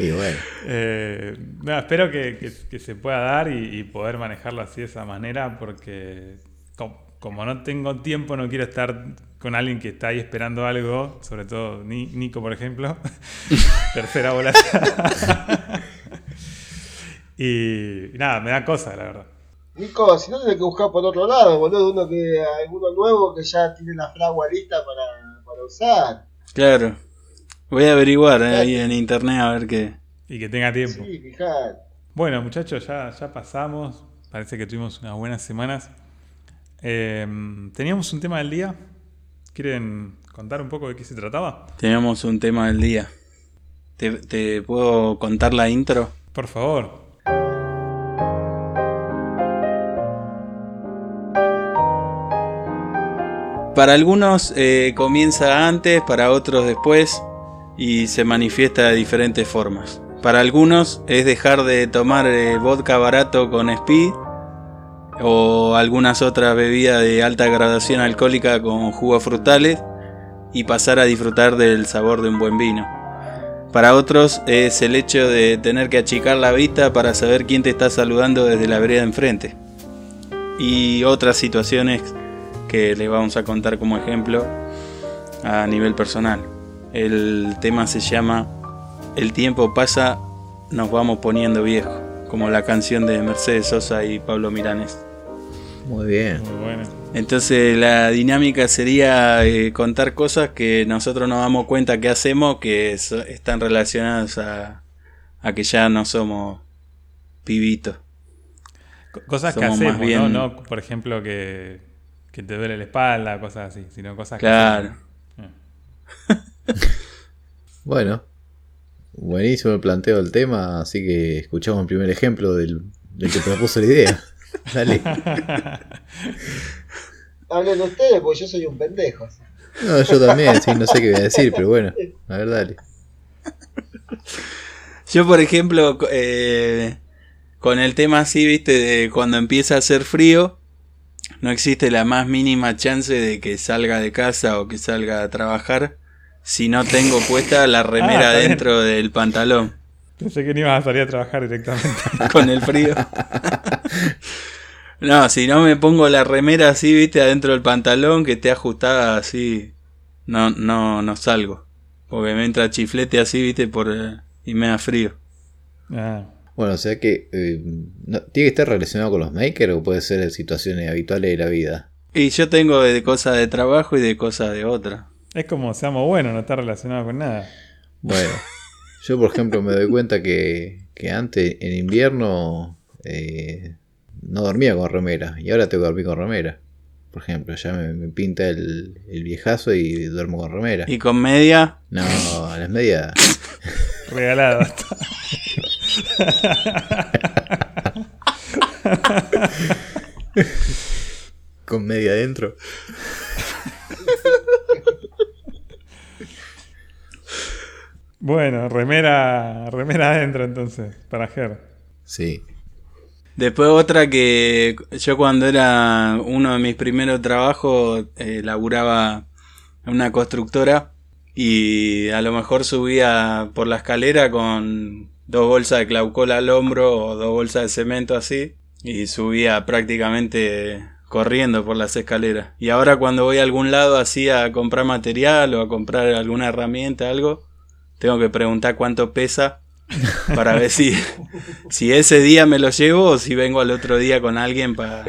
Y bueno, Eh, no, espero que, que- que se pueda dar y, y poder manejarlo así de esa manera, porque co- como no tengo tiempo, no quiero estar con alguien que está ahí esperando algo, sobre todo Ni- Nico, por ejemplo. Tercera bola. y, y nada, me da cosa, la verdad. Nico, si no tenés que buscar por otro lado, boludo, uno que alguno nuevo que ya tiene la fragua lista para, para usar. Claro. Voy a averiguar eh, ahí en internet a ver qué. Y que tenga tiempo. Sí, fijate. Bueno, muchachos, ya, ya pasamos. Parece que tuvimos unas buenas semanas. Eh, teníamos un tema del día. ¿Quieren contar un poco de qué se trataba? Tenemos un tema del día. ¿Te, te puedo contar la intro? Por favor. Para algunos eh, comienza antes, para otros después y se manifiesta de diferentes formas. Para algunos es dejar de tomar eh, vodka barato con speed o algunas otras bebidas de alta gradación alcohólica con jugos frutales y pasar a disfrutar del sabor de un buen vino. Para otros es el hecho de tener que achicar la vista para saber quién te está saludando desde la vereda enfrente. Y otras situaciones que le vamos a contar como ejemplo a nivel personal. El tema se llama El tiempo pasa, nos vamos poniendo viejos, como la canción de Mercedes Sosa y Pablo Milanes. muy bien. Muy bueno. Entonces la dinámica sería eh, contar cosas que nosotros nos damos cuenta que hacemos que so- están relacionadas a, a que ya no somos pibitos. Co- Cosas que Somos hacemos, bien- ¿no? No, por ejemplo, que, que te duele la espalda, cosas así, sino cosas Claro. que hacemos. Bueno, buenísimo el planteo del tema, así que escuchamos el primer ejemplo del, del que propuso la idea. Dale. Hablen ustedes, porque yo soy un pendejo. No, yo también, sí, no sé qué voy a decir, pero bueno, a ver, dale. Yo, por ejemplo, eh, con el tema así, viste, de cuando empieza a hacer frío, no existe la más mínima chance de que salga de casa o que salga a trabajar si no tengo puesta la remera bien. dentro del pantalón Pensé que no ibas a salir a trabajar directamente. con el frío. No, si no me pongo la remera así, viste, adentro del pantalón, que esté ajustada así, no, no, no salgo. Porque me entra chiflete así, viste, por, eh, y me da frío. Ah, Bueno, o sea que eh, no- tiene que estar relacionado con los makers o puede ser en situaciones habituales de la vida. Y yo tengo de cosas de trabajo y de cosas de otra. Es como seamos buenos, no está relacionado con nada. Bueno, yo por ejemplo me doy cuenta que, que antes en invierno eh, no dormía con remera y ahora tengo que dormir con remera. Por ejemplo, ya me, me pinta el, el viejazo y duermo con remera. Y con media, No, a las medias. Regalado. Con media adentro. bueno, remera, remera adentro entonces, para Ger. Sí. Después otra que yo cuando era uno de mis primeros trabajos eh, laburaba en una constructora y a lo mejor subía por la escalera con dos bolsas de claucola al hombro o dos bolsas de cemento así y subía prácticamente corriendo por las escaleras. Y ahora cuando voy a algún lado así a comprar material o a comprar alguna herramienta, algo, tengo que preguntar cuánto pesa Para ver si, si ese día me lo llevo o si vengo al otro día con alguien para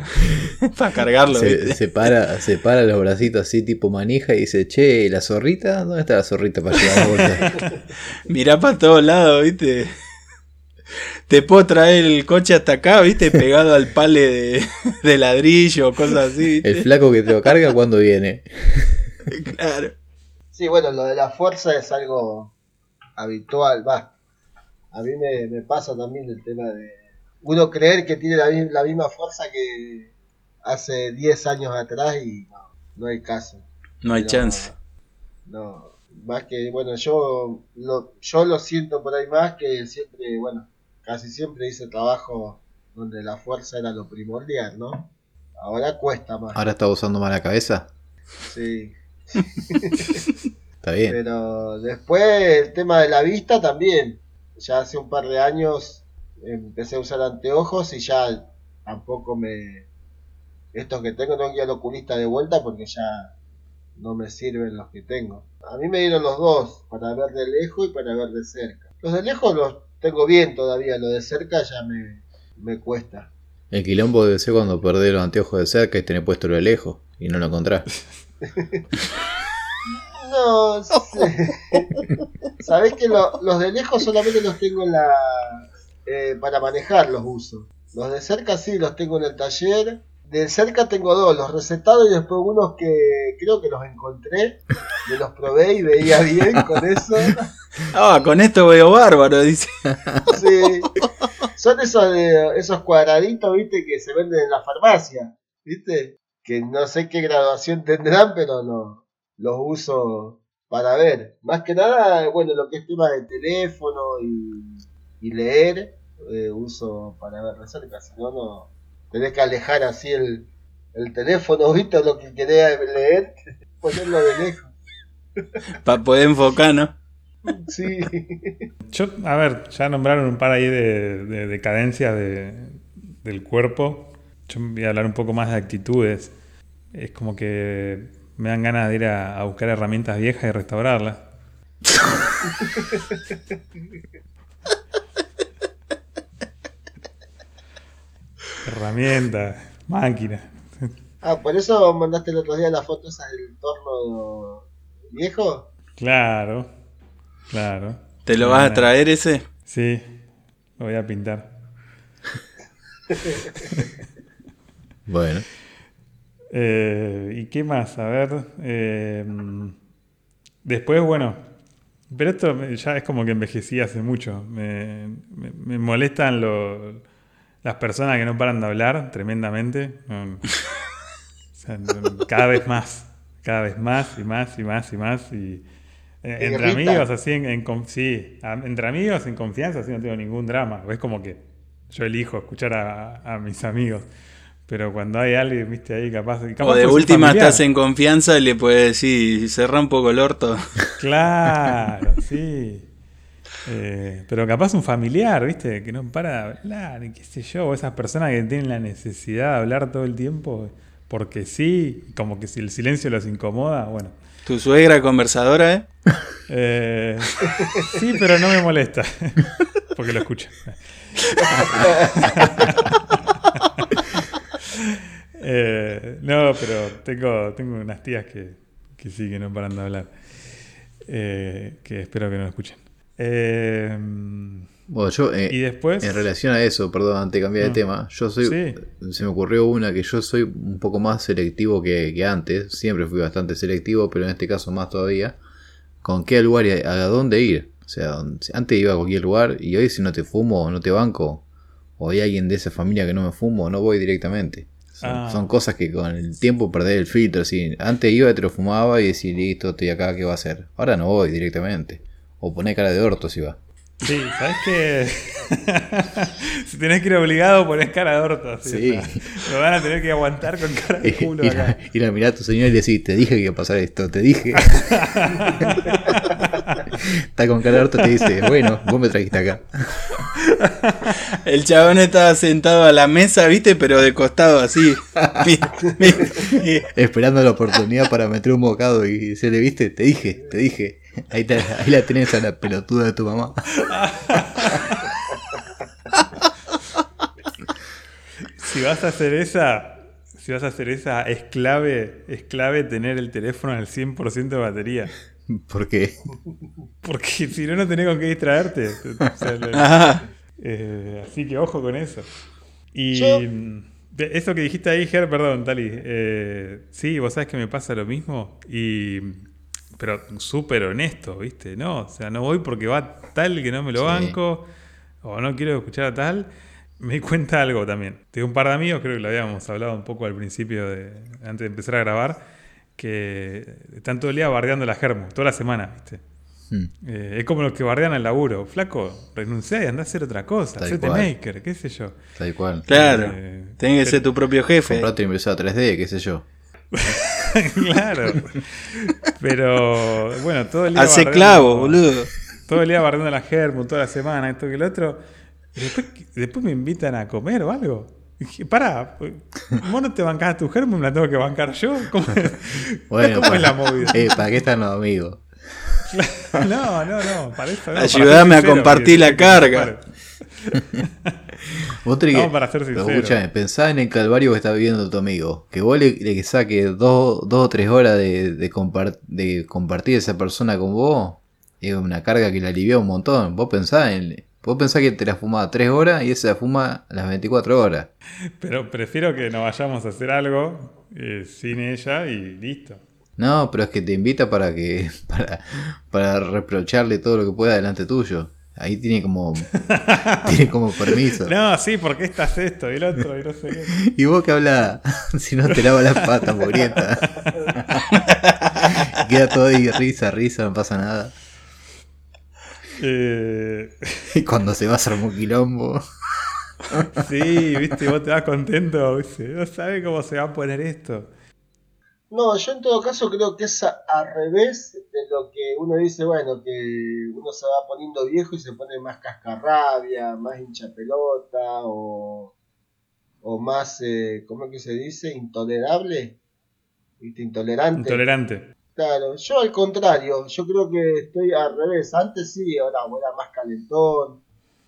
cargarlo. Se, para, se para los bracitos así tipo manija y dice, che, ¿y ¿la zorrita? ¿Dónde está la zorrita para llevar la bolsa? Mirá para todos lados, ¿viste? Te puedo traer el coche hasta acá, ¿viste? Pegado al pale de, de ladrillo o cosas así. ¿viste? El flaco que te lo carga cuando viene. Claro. Sí, bueno, lo de la fuerza es algo habitual, va. A mí me, me pasa también el tema de uno creer que tiene la, mi- la misma fuerza que hace 10 años atrás y no, no hay caso. No hay Pero, chance. No, más que, bueno, yo lo, yo lo siento por ahí más que siempre, bueno, casi siempre hice trabajo donde la fuerza era lo primordial, ¿no? Ahora cuesta más. Ahora está usando más la cabeza. Sí. Está bien. Pero después el tema de la vista también. Ya hace un par de años empecé a usar anteojos y ya tampoco me... Estos que tengo tengo que ir al oculista de vuelta porque ya no me sirven los que tengo. A mí me dieron los dos, para ver de lejos y para ver de cerca. Los de lejos los tengo bien todavía, los de cerca ya me, me cuesta. El quilombo debe ser cuando perdés los anteojos de cerca y tenés puesto lo de lejos y no lo encontrás. No sé. Sabés que lo- los de lejos solamente los tengo en la. eh, para manejar los uso. Los de cerca sí los tengo en el taller. De cerca tengo dos, los recetados y después unos que creo que los encontré. Me los probé y veía bien con eso. Ah, con esto veo bárbaro, dice. Sí. Son esos, de- esos cuadraditos, viste, que se venden en la farmacia. ¿Viste? Que no sé qué graduación tendrán, pero no, los uso para ver. Más que nada, bueno, lo que es tema de teléfono y, y leer, eh, uso para ver de cerca. Si no, no. Tenés que alejar así el, el teléfono, ¿viste? Lo que querés leer, ponerlo de lejos. Para poder enfocar, ¿no? Sí. Yo, a ver, ya nombraron un par ahí de, de decadencias de- del cuerpo. Yo voy a hablar un poco más de actitudes. Es como que me dan ganas de ir a, a buscar herramientas viejas y restaurarlas. herramientas, máquinas. Ah, por eso mandaste el otro día la foto esa del torno viejo. Claro, claro. ¿Te lo vas a traer ese? Sí, lo voy a pintar. Bueno, Eh, ¿Y qué más? A ver. eh, después, bueno. Pero esto ya es como que envejecí hace mucho. Me, me- me molestan lo- las personas que no paran de hablar tremendamente. O sea, cada vez más. Cada vez más y más y más y más. Y, eh, Te entre irrita. amigos, así, en, en sí, entre amigos, en confianza, así no tengo ningún drama. Es como que yo elijo escuchar a, a mis amigos. Pero cuando hay alguien, viste, ahí capaz. capaz O de última familiar. estás en confianza y le puedes decir, cerra un poco el orto. Claro, sí. Eh, pero capaz un familiar, viste, que no para de hablar, y qué sé yo, o esas personas que tienen la necesidad de hablar todo el tiempo, porque sí, como que si el silencio los incomoda, bueno. Tu suegra conversadora, ¿eh? Eh, sí, pero no me molesta, porque lo escucho. Eh, no, pero tengo, tengo unas tías que, que sí, que no paran de hablar. Eh, que espero que no lo escuchen. Eh, bueno yo eh, y después... en relación a eso, perdón, antes de cambiar de No. tema, yo soy, Sí. se me ocurrió una que yo soy un poco más selectivo que, que antes, siempre fui bastante selectivo, pero en este caso más todavía, con qué lugar y a, a dónde ir. O sea, antes iba a cualquier lugar y hoy si no te fumo o no te banco, o hay alguien de esa familia que no me fumo, no voy directamente. Son, Ah. son cosas que con el tiempo perdés el filtro. Así. Antes iba, te lo fumaba y decía, listo, estoy acá, ¿qué va a hacer? Ahora no voy directamente. O poné cara de orto si va. Sí, ¿sabes qué? si tenés que ir obligado, ponés cara de orto. Sí. lo van a tener que aguantar con cara de culo ir, a, acá. ir a mirar a tu señor y decir, te dije que iba a pasar esto, te dije. Está con cara te dice, bueno, vos me trajiste acá. El chabón estaba sentado a la mesa, ¿viste? Pero de costado así. Esperando la oportunidad para meter un bocado y decirle, viste, te dije, te dije. Ahí, te- ahí la tenés a la pelotuda de tu mamá. Si vas a hacer esa, si vas a hacer esa, es clave, es clave tener el teléfono al 100% de batería. Porque Porque si no, no tenés con qué distraerte. O sea, lo- Ah, eh, así que ojo con eso. Y Yo- eso que dijiste ahí, Ger, perdón, Tali. eh, sí, vos sabés que me pasa lo mismo. Y, pero súper honesto, ¿viste? No, o sea, no voy porque va tal que no me lo Sí. banco. O no quiero escuchar a tal. Me di cuenta algo también. Tengo un par de amigos, creo que lo habíamos hablado un poco al principio, de, antes de empezar a grabar, que están todo el día bardeando la germo, toda la semana, ¿viste? mm, Eh, es como los que bardean el laburo. Flaco, renunciá y andá a hacer otra cosa. Tal Hacete cual. maker, qué sé yo. tal cual. claro. Eh, Tenés que ser tu propio jefe. Comprate una impresora 3D, qué sé yo. claro. Pero bueno, todo el día. Hace bardeando- clavo, boludo. Todo el día bardeando la germo, toda la semana, esto que el otro. Y después, después me invitan a comer o algo. Dije, pará, vos no te bancás a tu germo, me la tengo que bancar yo. ¿Cómo, Bueno, ¿cómo es la movida? eh, ¿para qué están los amigos? No, no, no, para eso no. ser a compartir la carga. Vos tenés No, que- para ser sincero. escuchame, pensá en el calvario que está viviendo tu amigo. Que vos le, le saque dos, dos o tres horas de, de, compar- de compartir esa persona con vos. Es una carga que le alivia un montón. Vos pensá en. Vos pensá que te la fumaba tres horas y esa la fuma las 24 horas. Pero prefiero que nos vayamos a hacer algo eh, sin ella y listo. No, pero es que te invita para que. para, para reprocharle todo lo que pueda delante tuyo. Ahí tiene como. tiene como permiso. No, sí, porque esta es esto y el otro y no sé qué. ¿Y vos qué hablas? si no te lava las patas, mugrienta. Queda todo ahí, risa, risa, no pasa nada. Eh, Y cuando se va a hacer un quilombo. sí, viste, vos te vas contento, viste, no sabes cómo se va a poner esto. No, yo en todo caso creo que es a- al revés de lo que uno dice, bueno, que uno se va poniendo viejo y se pone más cascarrabia, más hincha pelota o, o más, eh, ¿cómo es que se dice? Intolerable, ¿viste? Intolerante. Intolerante. Claro, yo al contrario, yo creo que estoy al revés. Antes sí, ahora era más calentón,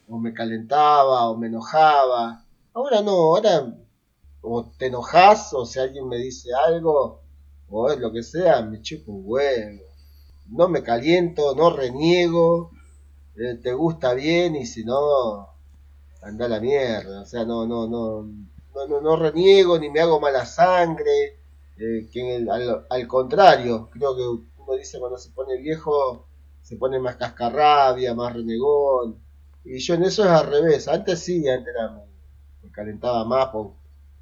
o me calentaba, o me enojaba. Ahora no, ahora o te enojas, o si alguien me dice algo, o es lo que sea, me chupo un huevo. No me caliento, no reniego, eh, te gusta bien, y si no, anda a la mierda. O sea, no, no, no, no, no, no reniego, ni me hago mala sangre. Eh, que el- al, contrario, creo que uno dice cuando se pone viejo, se pone más cascarrabia, más renegón. Y yo en eso es al revés. Antes sí, antes era, me, calentaba más por,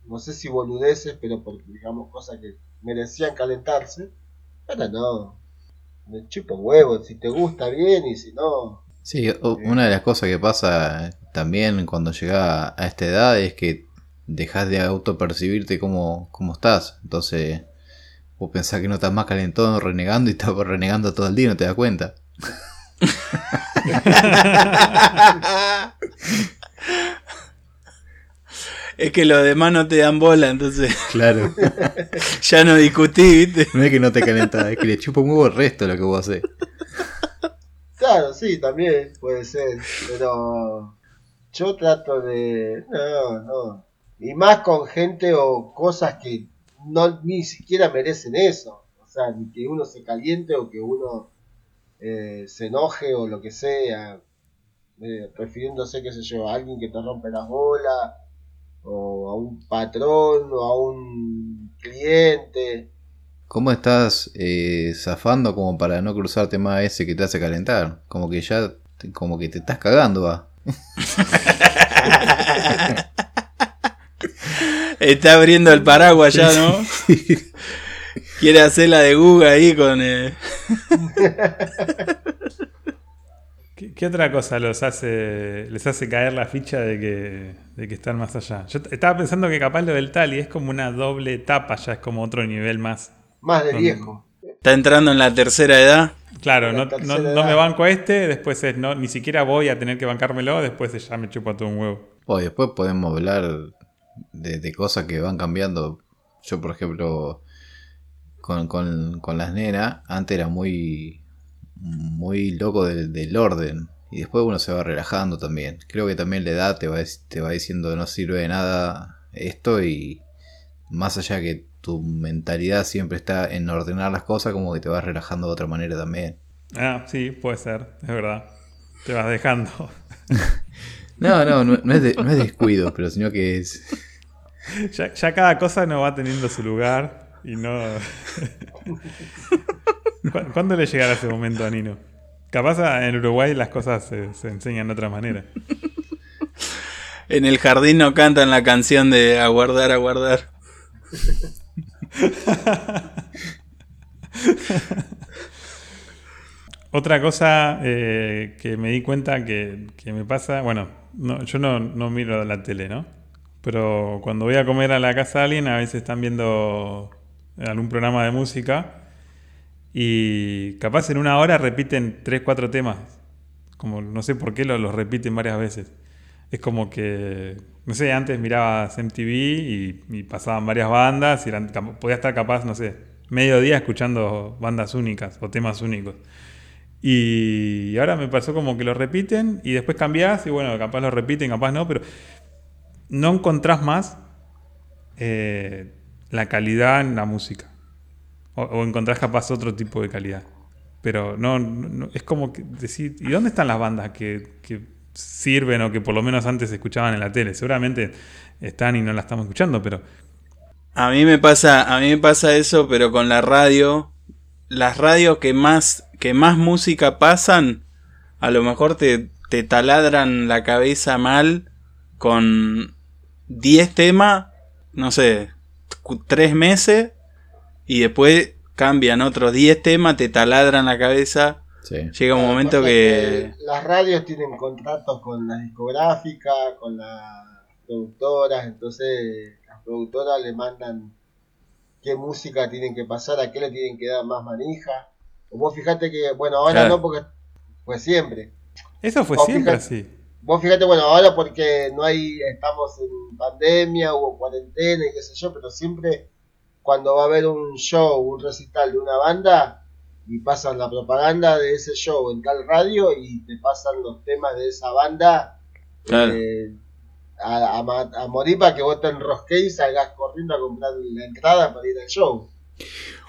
no sé si boludeces, pero por, digamos, cosas que merecían calentarse. Ahora no. Me chupo huevo, si te gusta bien y si no. Sí, una de las cosas que pasa también cuando llega a esta edad es que dejas de autopercibirte como, como estás. Entonces, vos pensás que no estás más calentón renegando y estás renegando todo el día no te das cuenta. Es que los demás no te dan bola, entonces Claro. ya no discutí, ¿viste? No es que no te calentás, es que le chupa un huevo el resto lo que vos haces. Claro, sí, también puede ser, pero yo trato de... No, no. Y más con gente o cosas que no ni siquiera merecen eso. O sea, ni que uno se caliente o que uno eh, se enoje o lo que sea. Eh, refiriéndose, qué sé yo, a alguien que te rompe las bolas, o a un patrón, o a un cliente. ¿Cómo estás eh, zafando como para no cruzarte más ese que te hace calentar? Como que ya, te- como que te estás cagando, va. Está abriendo el paraguas ya, ¿no? Quiere hacer la de Guga ahí con... eh, ¿Qué, qué otra cosa los hace, les hace caer la ficha de que, de que están más allá? Yo estaba pensando que capaz lo del Tali es como una doble etapa, ya es como otro nivel más. Más de viejo. Está entrando en la tercera edad. Claro, La no, tercera no- edad. no me banco a este, después es no, ni siquiera voy a tener que bancármelo, después es ya me chupo todo un huevo. O después podemos hablar de, de cosas que van cambiando. Yo, por ejemplo, con, con, con las nenas, antes era muy muy loco del, del orden. Y después uno se va relajando también. Creo que también la edad te va, te va diciendo no sirve de nada esto y más allá que tu mentalidad siempre está en ordenar las cosas, como que te vas relajando de otra manera también. Ah, sí, puede ser, es verdad. Te vas dejando. no, no, no, es, no es descuido, pero sino que es... Ya, ya cada cosa no va teniendo su lugar y no... ¿Cuándo le llegará ese momento a Nino? Capaz en Uruguay las cosas se, se enseñan de otra manera. En el jardín no cantan la canción de aguardar, aguardar. Otra cosa eh, que me di cuenta que, que me pasa, bueno, no, yo no, no, miro la tele, ¿no? Pero cuando voy a comer a la casa de alguien, a veces están viendo algún programa de música y capaz en una hora repiten tres, cuatro temas. Como no sé por qué los, repiten varias veces. Es como que, no sé, antes mirabas MTV y, y pasaban varias bandas y podía estar capaz, no sé, medio día escuchando bandas únicas o temas únicos. Y ahora me pasó como que lo repiten y después cambiás y bueno, capaz lo repiten, capaz no, pero no encontrás más eh, la calidad en la música. O, o, encontrás capaz otro tipo de calidad. Pero no, es como que decir, ¿y dónde están las bandas que, sirven o que por lo menos antes escuchaban en la tele? Seguramente están y no la estamos escuchando, pero... A mí me pasa, a mí me pasa eso, pero con la radio. Las radios que más, que más música pasan, a lo mejor te, te taladran la cabeza mal con 10 temas, no sé, 3 meses y después cambian otros 10 temas, te taladran la cabeza. Sí. Llega un momento que... Las radios tienen contratos con las discográficas, con las productoras, entonces las productoras le mandan qué música tienen que pasar, a qué le tienen que dar más manija. O vos fijate que, bueno, ahora Claro. no porque fue siempre. Eso fue siempre así. Vos fíjate, bueno, ahora porque no hay, estamos en pandemia, hubo cuarentena y qué sé yo, pero siempre cuando va a haber un show, un recital de una banda y pasan la propaganda de ese show en tal radio y te pasan los temas de esa banda Claro. eh, a, a morir para que vos te enrosques y salgas corriendo a comprar la entrada para ir al show.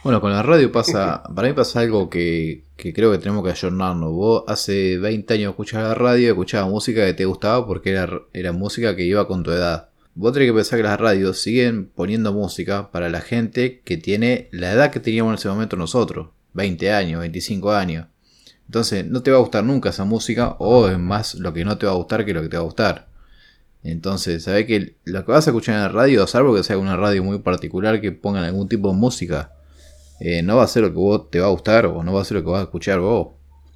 Bueno, con la radio pasa, para mí pasa algo que, creo que tenemos que ayornarnos. Vos hace 20 años escuchabas la radio escuchabas música que te gustaba porque era, era música que iba con tu edad. Vos tenés que pensar que las radios siguen poniendo música para la gente que tiene la edad que teníamos en ese momento nosotros. 20 años, 25 años. Entonces no te va a gustar nunca esa música o es más lo que no te va a gustar que lo que te va a gustar. Entonces, sabés que lo que vas a escuchar en la radio, salvo que sea una radio muy particular que pongan algún tipo de música, eh, no va a ser lo que vos te va a gustar o no va a ser lo que vas a escuchar vos.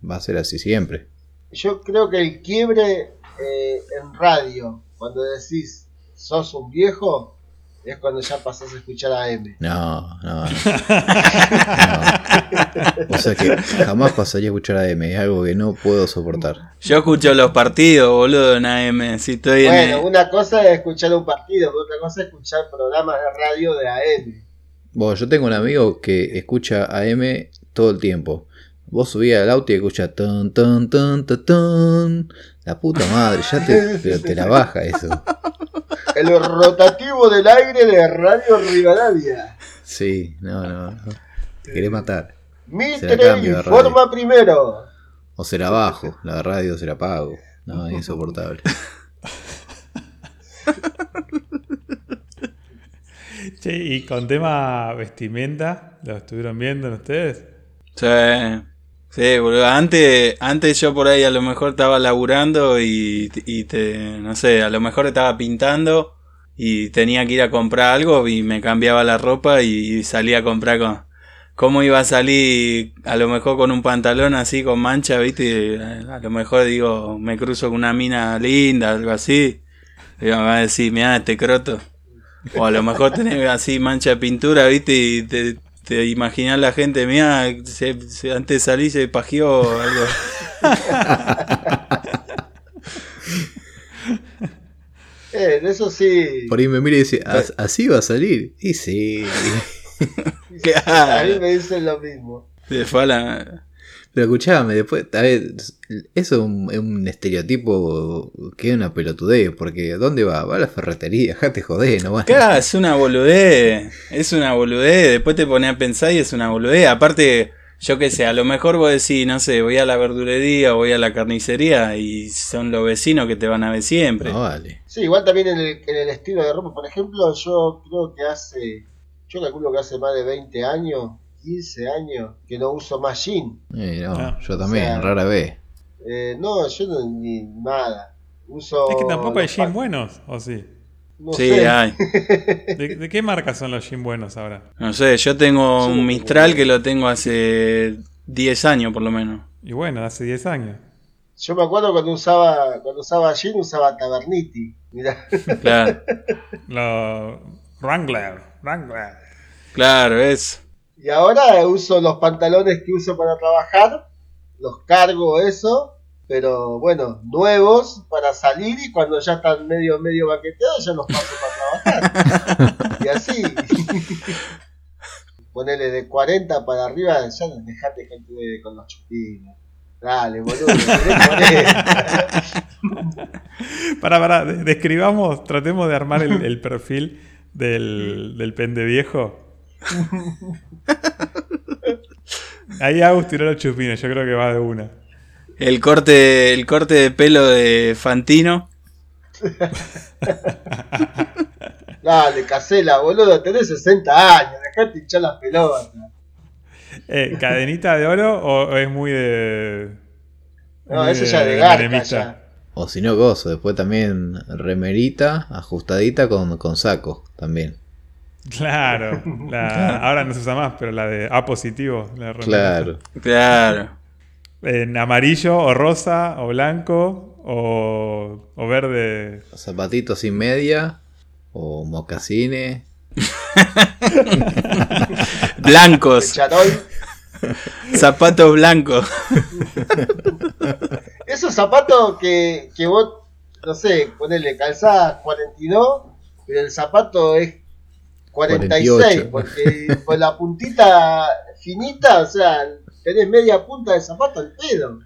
Va a ser así siempre. Yo creo que el quiebre eh, en radio, cuando decís sos un viejo, es cuando ya pasás a escuchar a M. No, no, no. No. O sea que jamás pasaría a escuchar a M, es algo que no puedo soportar. Yo escucho los partidos, boludo, en AM. Si estoy en. Bueno, una cosa es escuchar un partido, pero otra cosa es escuchar programas de radio de AM. Bueno, yo tengo un amigo que escucha AM todo el tiempo. Vos subías al auto y escuchas ton, ton, ton, ton, ton. La puta madre, ya te, te la baja eso. El rotativo del aire de Radio Rivadavia. Sí, no, no, no. Te querés matar. Mitre informa primero. O se la bajo, la radio se la pago. No, es insoportable. Che, y con tema vestimenta, ¿lo estuvieron viendo ustedes? Sí, sí, boludo. Antes, antes yo por ahí a lo mejor estaba laburando y, y te, no sé, a lo mejor estaba pintando y tenía que ir a comprar algo y me cambiaba la ropa y, salía a comprar con... ¿Cómo iba a salir a lo mejor con un pantalón así con mancha, viste? A lo mejor digo, me cruzo con una mina linda, algo así. Y me va a decir, mira este croto. O a lo mejor tenés así mancha de pintura, viste, y te, te imaginas la gente, mira, se, se- antes de salir se pajeó algo. Eh, eso sí. Por ahí me mira y dice, "¿As- ¿así va a salir? Y sí. A mí me dicen lo mismo. Se fue a la- Pero escuchame, después, a ver, eso es un, es un estereotipo que es una pelotudez, porque ¿dónde va? Va a la ferretería, dejate joder, no va. Claro, es una boludez. Es una boludez. Después te pones a pensar y es una boludez. Aparte, yo qué sé, a lo mejor vos decís, no sé, voy a la verdulería o voy a la carnicería y son los vecinos que te van a ver siempre. No vale. Sí, igual también en el, en el estilo de ropa. Por ejemplo, yo creo que hace. Yo calculo que hace más de 20 años, 15 años, que no uso más jean. Eh, no, Ah, yo también, o sea, rara vez. Eh, no, yo no, ni nada. Uso. Es que tampoco hay jeans buenos, ¿o sí? No sí, sé. hay. ¿De, de qué marca son los jeans buenos ahora? No sé, yo tengo Sí, un Mistral que lo tengo hace 10 años por lo menos. Y bueno, hace 10 años. Yo me acuerdo cuando usaba cuando usaba jean, usaba Taberniti. Mirá. Claro, Los Wrangler, Wrangler. claro, es. Y ahora uso los pantalones que uso para trabajar, los cargo eso, pero bueno, nuevos para salir y cuando ya están medio medio baqueteados ya los paso para trabajar. y así. Ponele de 40 para arriba, ya dejate gente con los chupines. Dale, boludo. tenés 40. Para, para, de- describamos, tratemos de armar el, el perfil del, del pende viejo. Ahí Agus tiró los chupines, yo creo que va de una. El corte, el corte de pelo de Fantino. Dale, Casela, boludo, tenés 60 años, dejate hinchar las pelotas. Eh, ¿Cadenita de oro o, es muy de. No, muy eso ya de garca menemista? ya. O si no, gozo. Después también remerita, ajustadita con, con saco también. Claro, la- ahora no se usa más, pero la de A positivo. la. Claro. Claro. En amarillo o rosa o blanco o, o verde. Zapatitos sin media o mocasines. Blancos, zapatos blancos. Esos zapatos que, que vos, no sé, ponele calzás 42, pero el zapato es 46, 48. porque con la puntita finita, o sea, tenés media punta de zapato al pedo.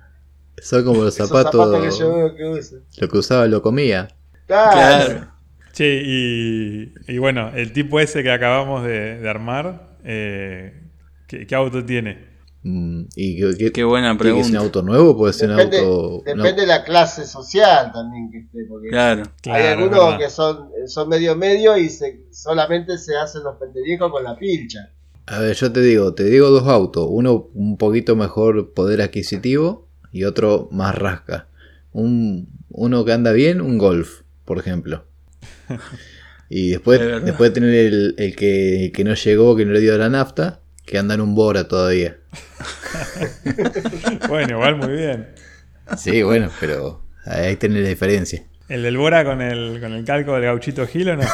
Son como los Esos zapatos. que yo veo que. Lo que usaba lo comía. Claro. Claro. Che, y, y bueno, el tipo ese que acabamos de, de armar, eh, ¿qué, qué auto tiene? Mm, ¿Y qué, qué- Qué buena ser un pregunta. auto nuevo? Puede ser un auto. depende de la clase social también que esté, porque Claro. hay algunos verdad. que son, son medio medio y se, solamente se hacen los pendeviejos con la pilcha. A ver, yo te digo, te digo dos autos. Uno un poquito mejor poder adquisitivo y otro más rasca. Un, uno que anda bien, un Golf, por ejemplo. Y después, De verdad. después de tener el, el que, el que no llegó, que no le dio la nafta, que anda en un Bora todavía. Bueno, igual muy bien. Sí, bueno, pero ahí tenés la diferencia. ¿El del Bora con el, con el calco del gauchito Gil o no?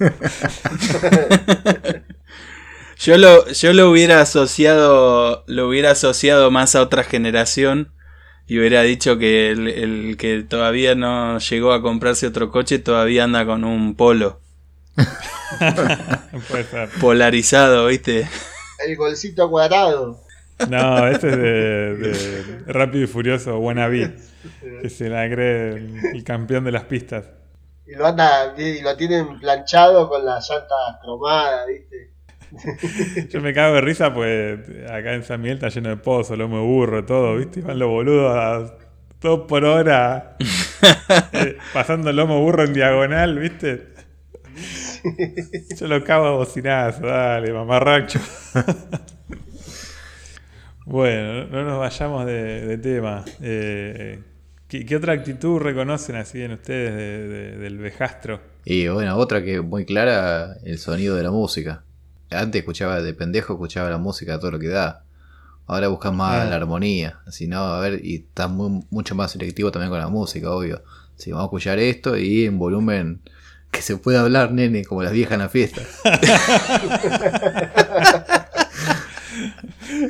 Yo lo, yo lo hubiera asociado, lo hubiera asociado más a otra generación y hubiera dicho que el, el que todavía no llegó a comprarse otro coche todavía anda con un polo Puede ser. polarizado, ¿viste? El golcito cuadrado. No, este es de, de Rápido y Furioso, Wannabe, que se la cree el, el campeón de las pistas. Y lo anda, y lo tienen planchado con las llantas cromadas, ¿viste? Yo me cago de risa, pues acá en San Miguel está lleno de pozos, lomo de burro, todo, ¿viste? Y Van los boludos a todo por hora, eh, pasando el lomo de burro en diagonal, ¿viste? Yo lo cago a bocinazo, dale, mamarracho. bueno, no nos vayamos de, de tema. Eh, ¿qué, qué otra actitud reconocen así en ustedes de- de- del vejastro? Y bueno, otra que muy clara, el sonido de la música. Antes escuchaba de pendejo, escuchaba la música todo lo que da. Ahora buscas más Ah. la armonía. Así no, a ver, y estás muy- mucho más selectivo también con la música, obvio. Si vamos a escuchar esto y en volumen que se pueda hablar, nene, como las viejas en la fiesta.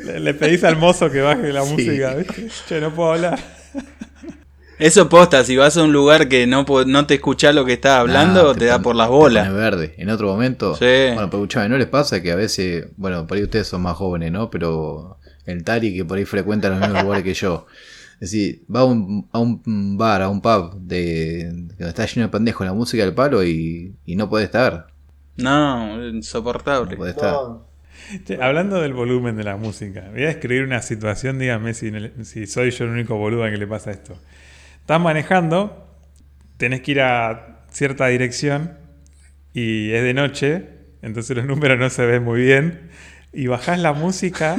Le, le pedís al mozo que baje la Sí. música, ¿viste? Che, no puedo hablar. Eso posta, si vas a un lugar que no, no te escuchás lo que estás hablando, te, da pon- por las te bolas. pone verde. En otro momento. Sí. Bueno, pero escuchame, ¿no les pasa que a veces, bueno, por ahí ustedes son más jóvenes, ¿no? Pero el Tari que por ahí frecuenta los mismos lugares que yo. Es decir, va a un, a un bar, a un pub de que está lleno de pendejos la música del palo y, y no puede estar. No, insoportable. No puede estar. No, Che, hablando del volumen de la música, voy a describir una situación, dígame si, si soy yo el único boludo a que le pasa esto. Estás manejando, tenés que ir a cierta dirección y es de noche, entonces los números no se ven muy bien. Y bajás la música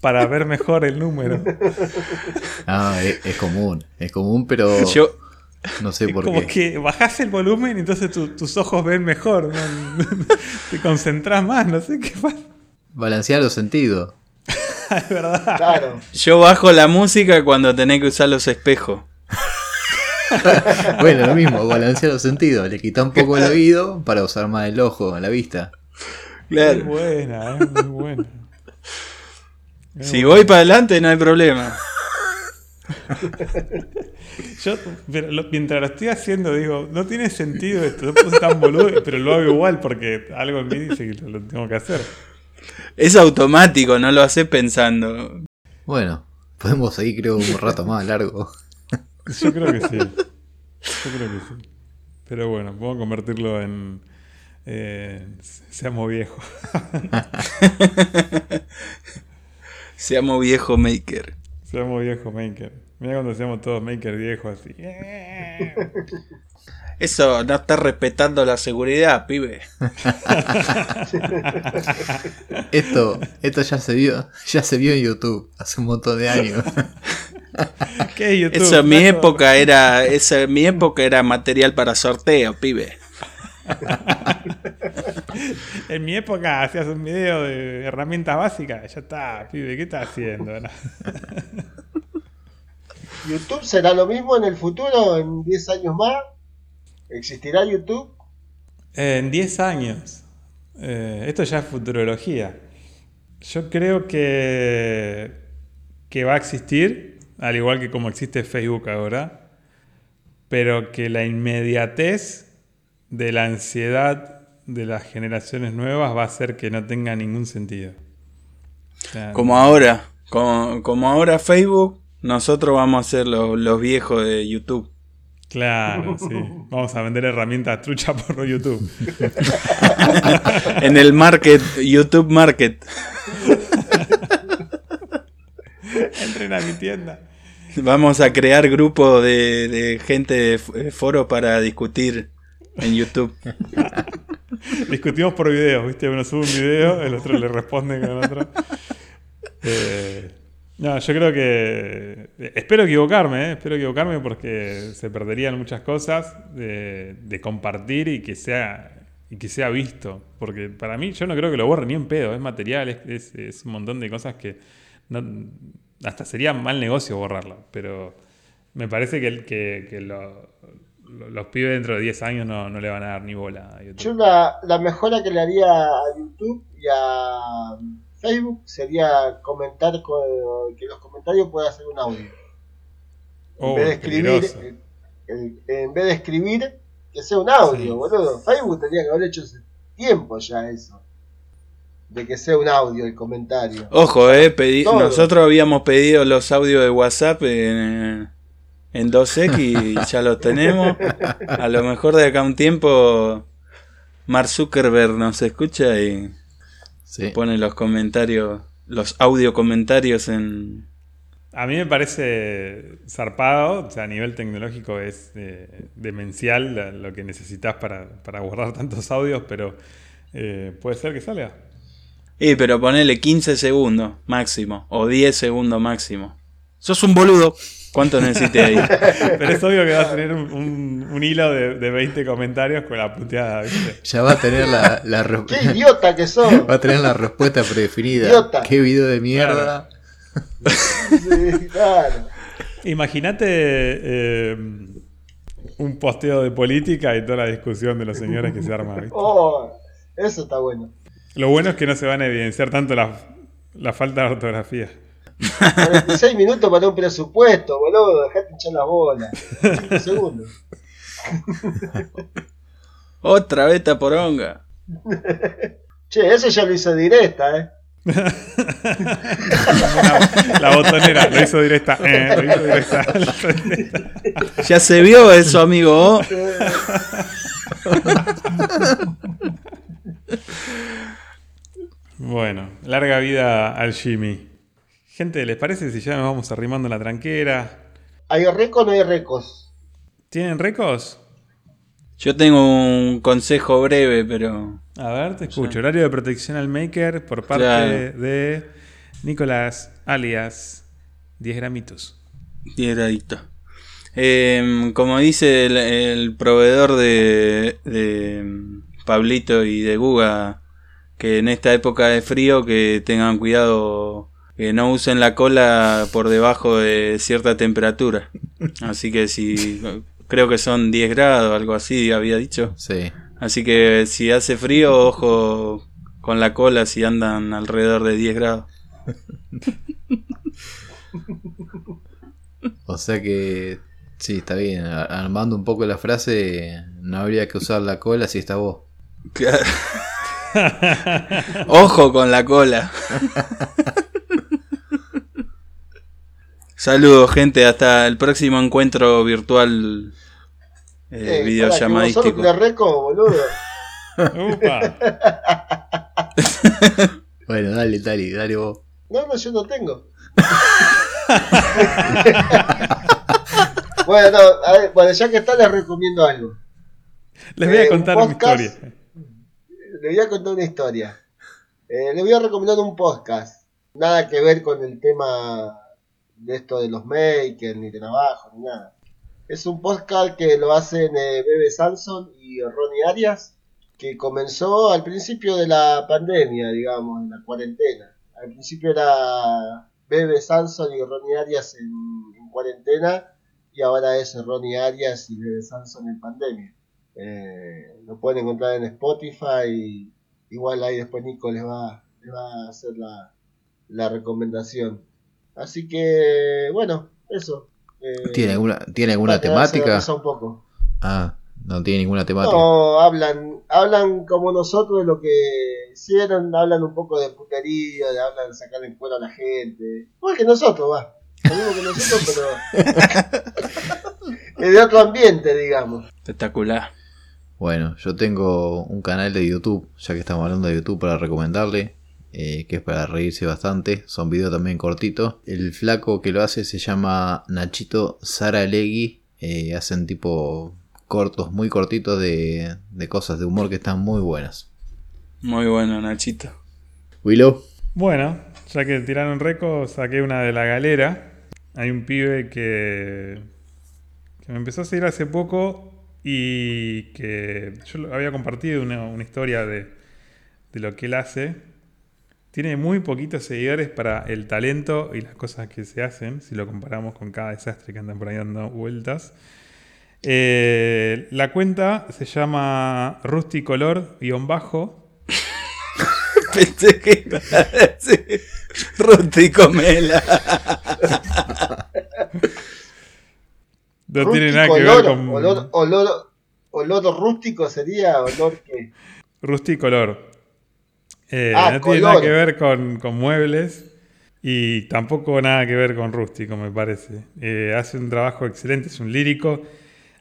para ver mejor el número. Ah, es, es común, es común, pero Yo, no sé por como qué. que bajás el volumen y entonces tu- tus ojos ven mejor. ¿no? Te concentrás más, no sé qué pasa. Balancear los sentidos. Es verdad. claro. yo bajo la música cuando tenés que usar los espejos. Bueno, lo mismo, balancear los sentidos. Le quita un poco el oído para usar más el ojo, la vista. Muy Claro. buena, es muy buena. Es Si voy para adelante no hay problema. Yo, pero lo- mientras lo estoy haciendo, digo, no tiene sentido esto, no puedo ser tan boludo, pero lo hago igual porque algo en mí dice que lo, lo tengo que hacer. Es automático, no lo haces pensando. Bueno, podemos seguir creo un rato más largo. Yo creo que sí. Yo creo que sí. Pero bueno, puedo convertirlo en. Eh, seamos viejos. Seamos viejo maker. Seamos viejos maker. Mira cuando seamos todos maker viejos así. Eso no está respetando la seguridad, pibe. Esto, esto ya se vio, ya se vio en YouTube hace un montón de años. ¿Qué es YouTube? Eso en mi época era. En mi época era material para sorteo, pibe. En mi época hacías un video de herramientas básicas. Ya está, pibe, ¿qué estás haciendo? ¿YouTube será lo mismo en el futuro, en 10 años más? ¿Existirá YouTube? En 10 años. Eh, esto ya es futurología. Yo creo que, que va a existir, al igual que como existe Facebook ahora, pero que la inmediatez de la ansiedad de las generaciones nuevas va a hacer que no tenga ningún sentido. O sea, Como ahora. Como, como ahora Facebook, nosotros vamos a ser los, los viejos de YouTube. Claro, sí. Vamos a vender herramientas trucha por YouTube. En el market, YouTube Market. Entren a mi tienda. Vamos a crear grupos de, de gente de f- foro para discutir en YouTube. Discutimos por videos, ¿viste? Uno sube un video, el otro le responde con otro. Eh, no, yo creo que. Espero equivocarme, ¿eh? Espero equivocarme porque se perderían muchas cosas de, compartir y que sea y que sea visto. Porque para mí, yo no creo que lo borre ni en pedo. Es material, es, es- un montón de cosas que. hasta sería mal negocio borrarlo. Pero me parece que, el- que, que lo- los pibes dentro de 10 años no, no le van a dar ni bola a YouTube. Yo la, la mejora que le haría a YouTube y a Facebook sería comentar con- que los comentarios puedan hacer un audio. En Oh, vez de escribir, eh, el- en vez de escribir, que sea un audio, Sí. boludo. Facebook tendría que haber hecho hace tiempo ya eso. De que sea un audio el comentario. Ojo, eh, pedí- Todo. nosotros habíamos pedido los audios de WhatsApp en, en 2X y ya los tenemos. A lo mejor de acá a un tiempo Mark Zuckerberg nos escucha y Sí. pone los comentarios, los audio comentarios en... A mí me parece zarpado, o sea, a nivel tecnológico es eh, demencial lo que necesitas para, para guardar tantos audios, pero eh, puede ser que salga. Y pero ponele 15 segundos máximo o 10 segundos máximo. Sos un boludo. ¿Cuánto necesité ahí? Pero es obvio que va a tener un, un- un hilo de, de 20 comentarios con la puteada, ¿viste? Ya va a tener la, la re- ¡Qué idiota que sos! va a tener la respuesta predefinida. Idiota. Qué video de mierda. Sí, claro. Imagínate eh, un posteo de política y toda la discusión de los señores que se arma, ¿viste? Oh, eso está bueno. Lo bueno es que no se van a evidenciar tanto la, la falta de ortografía. 46 minutos para un presupuesto, boludo. Dejate hinchar la bola. 5 segundos. Otra beta poronga. Che, eso ya lo hizo directa, eh. la, la botonera lo hizo directa. eh, lo hizo directa. Ya se vio eso, amigo. Bueno, larga vida al Jimmy. Gente, ¿les parece si ya nos vamos arrimando la tranquera? ¿Hay recos o no hay recos? ¿Tienen récords? Yo tengo un consejo breve, pero. A ver, te escucho. Horario de protección al maker por parte Claro. de Nicolás, alias 10 gramitos. Piedradito. Eh, como dice el, el proveedor de, de Pablito y de Guga, que en esta época de frío que tengan cuidado que no usen la cola por debajo de cierta temperatura. Así que si creo que son 10 grados, algo así había dicho. Sí. Así que si hace frío, ojo con la cola si andan alrededor de 10 grados. O sea que, sí, está bien. Armando un poco la frase, no habría que usar la cola si está vos. Claro. Ojo con la cola. Saludos, gente. Hasta el próximo encuentro virtual eh, Eh, videollamadístico. de reco, boludo. ¡Upa! Bueno, dale, dale, dale vos. No, no, yo no tengo. bueno, no, a ver, bueno, ya que está, les recomiendo algo. Les voy a Eh, un contar una historia. Les voy a contar una historia. Eh, les voy a recomendar un podcast. Nada que ver con el tema de esto de los makers, ni trabajo, ni nada. Es un podcast que lo hacen eh, Bebe Samson y Ronnie Arias, que comenzó al principio de la pandemia, digamos, en la cuarentena. Al principio era Bebe Samson y Ronnie Arias en, en cuarentena, y ahora es Ronnie Arias y Bebe Samson en pandemia. Eh, lo pueden encontrar en Spotify. Igual ahí después Nico les va, les va a hacer la, la recomendación. Así que, bueno, eso. Eh, ¿Tiene alguna, ¿tiene alguna temática? Un poco. Ah, no tiene ninguna temática. No, hablan, hablan como nosotros de lo que hicieron, hablan un poco de putería, de hablan de sacar el cuero a la gente. Igual que nosotros, va. Lo mismo que nosotros, pero. es de otro ambiente, digamos. Espectacular. Bueno, yo tengo un canal de YouTube, ya que estamos hablando de YouTube, para recomendarle, eh, que es para reírse bastante. Son videos también cortitos. El flaco que lo hace se llama Nachito Saralegui. Eh, hacen tipo cortos, muy cortitos de, de cosas de humor que están muy buenas. Muy bueno, Nachito. Willow, Bueno, ya que tiraron récord, saqué una de la galera. Hay un pibe que, que me empezó a seguir hace poco y que yo había compartido una, una historia de, de lo que él hace. Tiene muy poquitos seguidores para el talento y las cosas que se hacen, si lo comparamos con cada desastre que andan por ahí dando vueltas. Eh, la cuenta se llama Rusty Color-bajo. Pensé que iba a decir. No tiene nada que ver con olor, olor, olor rústico sería olor que. Rusty Color. Eh, Ah, no tiene color. nada que ver con, con muebles y tampoco nada que ver con rústico, me parece. Eh, hace un trabajo excelente, es un lírico.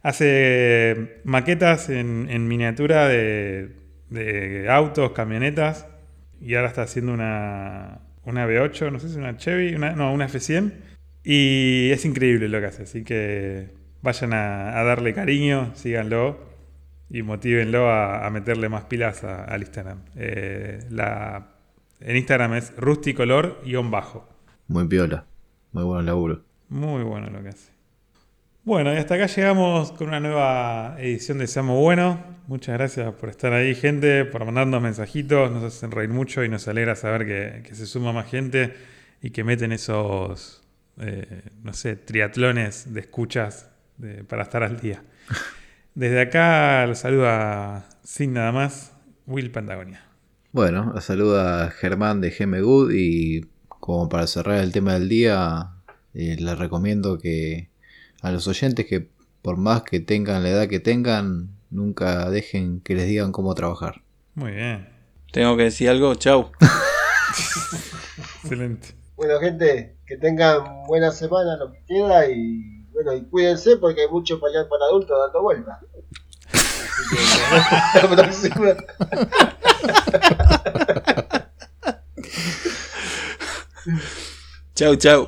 Hace maquetas en, en miniatura de, de autos, camionetas y ahora está haciendo una, una V8, no sé si es una Chevy, una, no, una F100. Y es increíble lo que hace, así que vayan a, a darle cariño, síganlo y motívenlo a, a meterle más pilas a- al Instagram. Eh, la, en Instagram es rusticolor-bajo. muy piola. Muy buen laburo. Muy bueno lo que hace. Bueno, y hasta acá llegamos con una nueva edición de Seamos Bueno. Muchas gracias por estar ahí, gente, por mandarnos mensajitos. Nos hacen reír mucho y nos alegra saber que, que se suma más gente y que meten esos, eh, no sé, triatlones de escuchas de- para estar al día. Desde acá los saluda sin nada más Will Patagonia. Bueno, la saluda Germán de GM Good y como para cerrar el tema del día, eh, les recomiendo que a los oyentes que por más que tengan la edad que tengan, nunca dejen que les digan cómo trabajar. Muy bien. Tengo que decir algo, chau. Excelente. Bueno, gente, que tengan buena semana, lo que queda, y bueno, y cuídense porque hay mucho pañal para adultos dando vueltas. Así que, nos vemos la próxima. Chau, chau.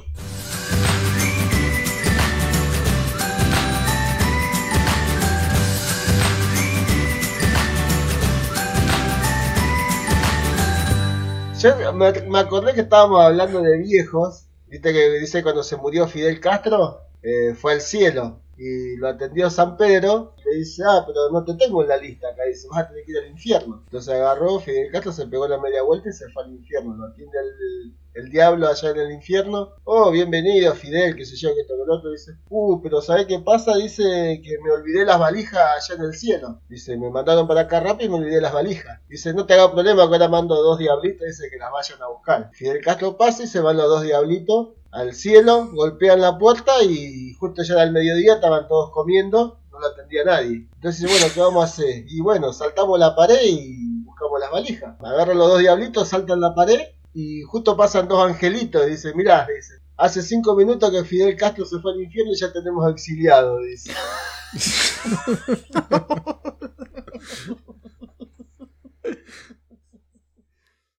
Yo me, me acordé que estábamos hablando de viejos. Viste que dice cuando se murió Fidel Castro, eh, fue al cielo y lo atendió San Pedro. Le dice, ah, pero no te tengo en la lista acá. Dice, vas a tener que ir al infierno. Entonces agarró, Fidel Castro se pegó la media vuelta y se fue al infierno. Lo atiende el, el diablo allá en el infierno. Oh, bienvenido Fidel, que sé yo, que esto que el otro. Dice, uh, pero ¿sabés qué pasa? Dice que me olvidé las valijas allá en el cielo. Dice, me mandaron para acá rápido y me olvidé las valijas. Dice, no te hagas problema que ahora mando dos diablitos. Dice que las vayan a buscar. Fidel Castro pasa y se van los dos diablitos al cielo, golpean la puerta y justo ya el mediodía, estaban todos comiendo, no lo atendía nadie. Entonces, bueno, ¿qué vamos a hacer? Y bueno, saltamos la pared y buscamos las valijas. Agarran los dos diablitos, saltan la pared y justo pasan dos angelitos, dice, mirá, dice, hace cinco minutos que Fidel Castro se fue al infierno y ya tenemos exiliado, dice.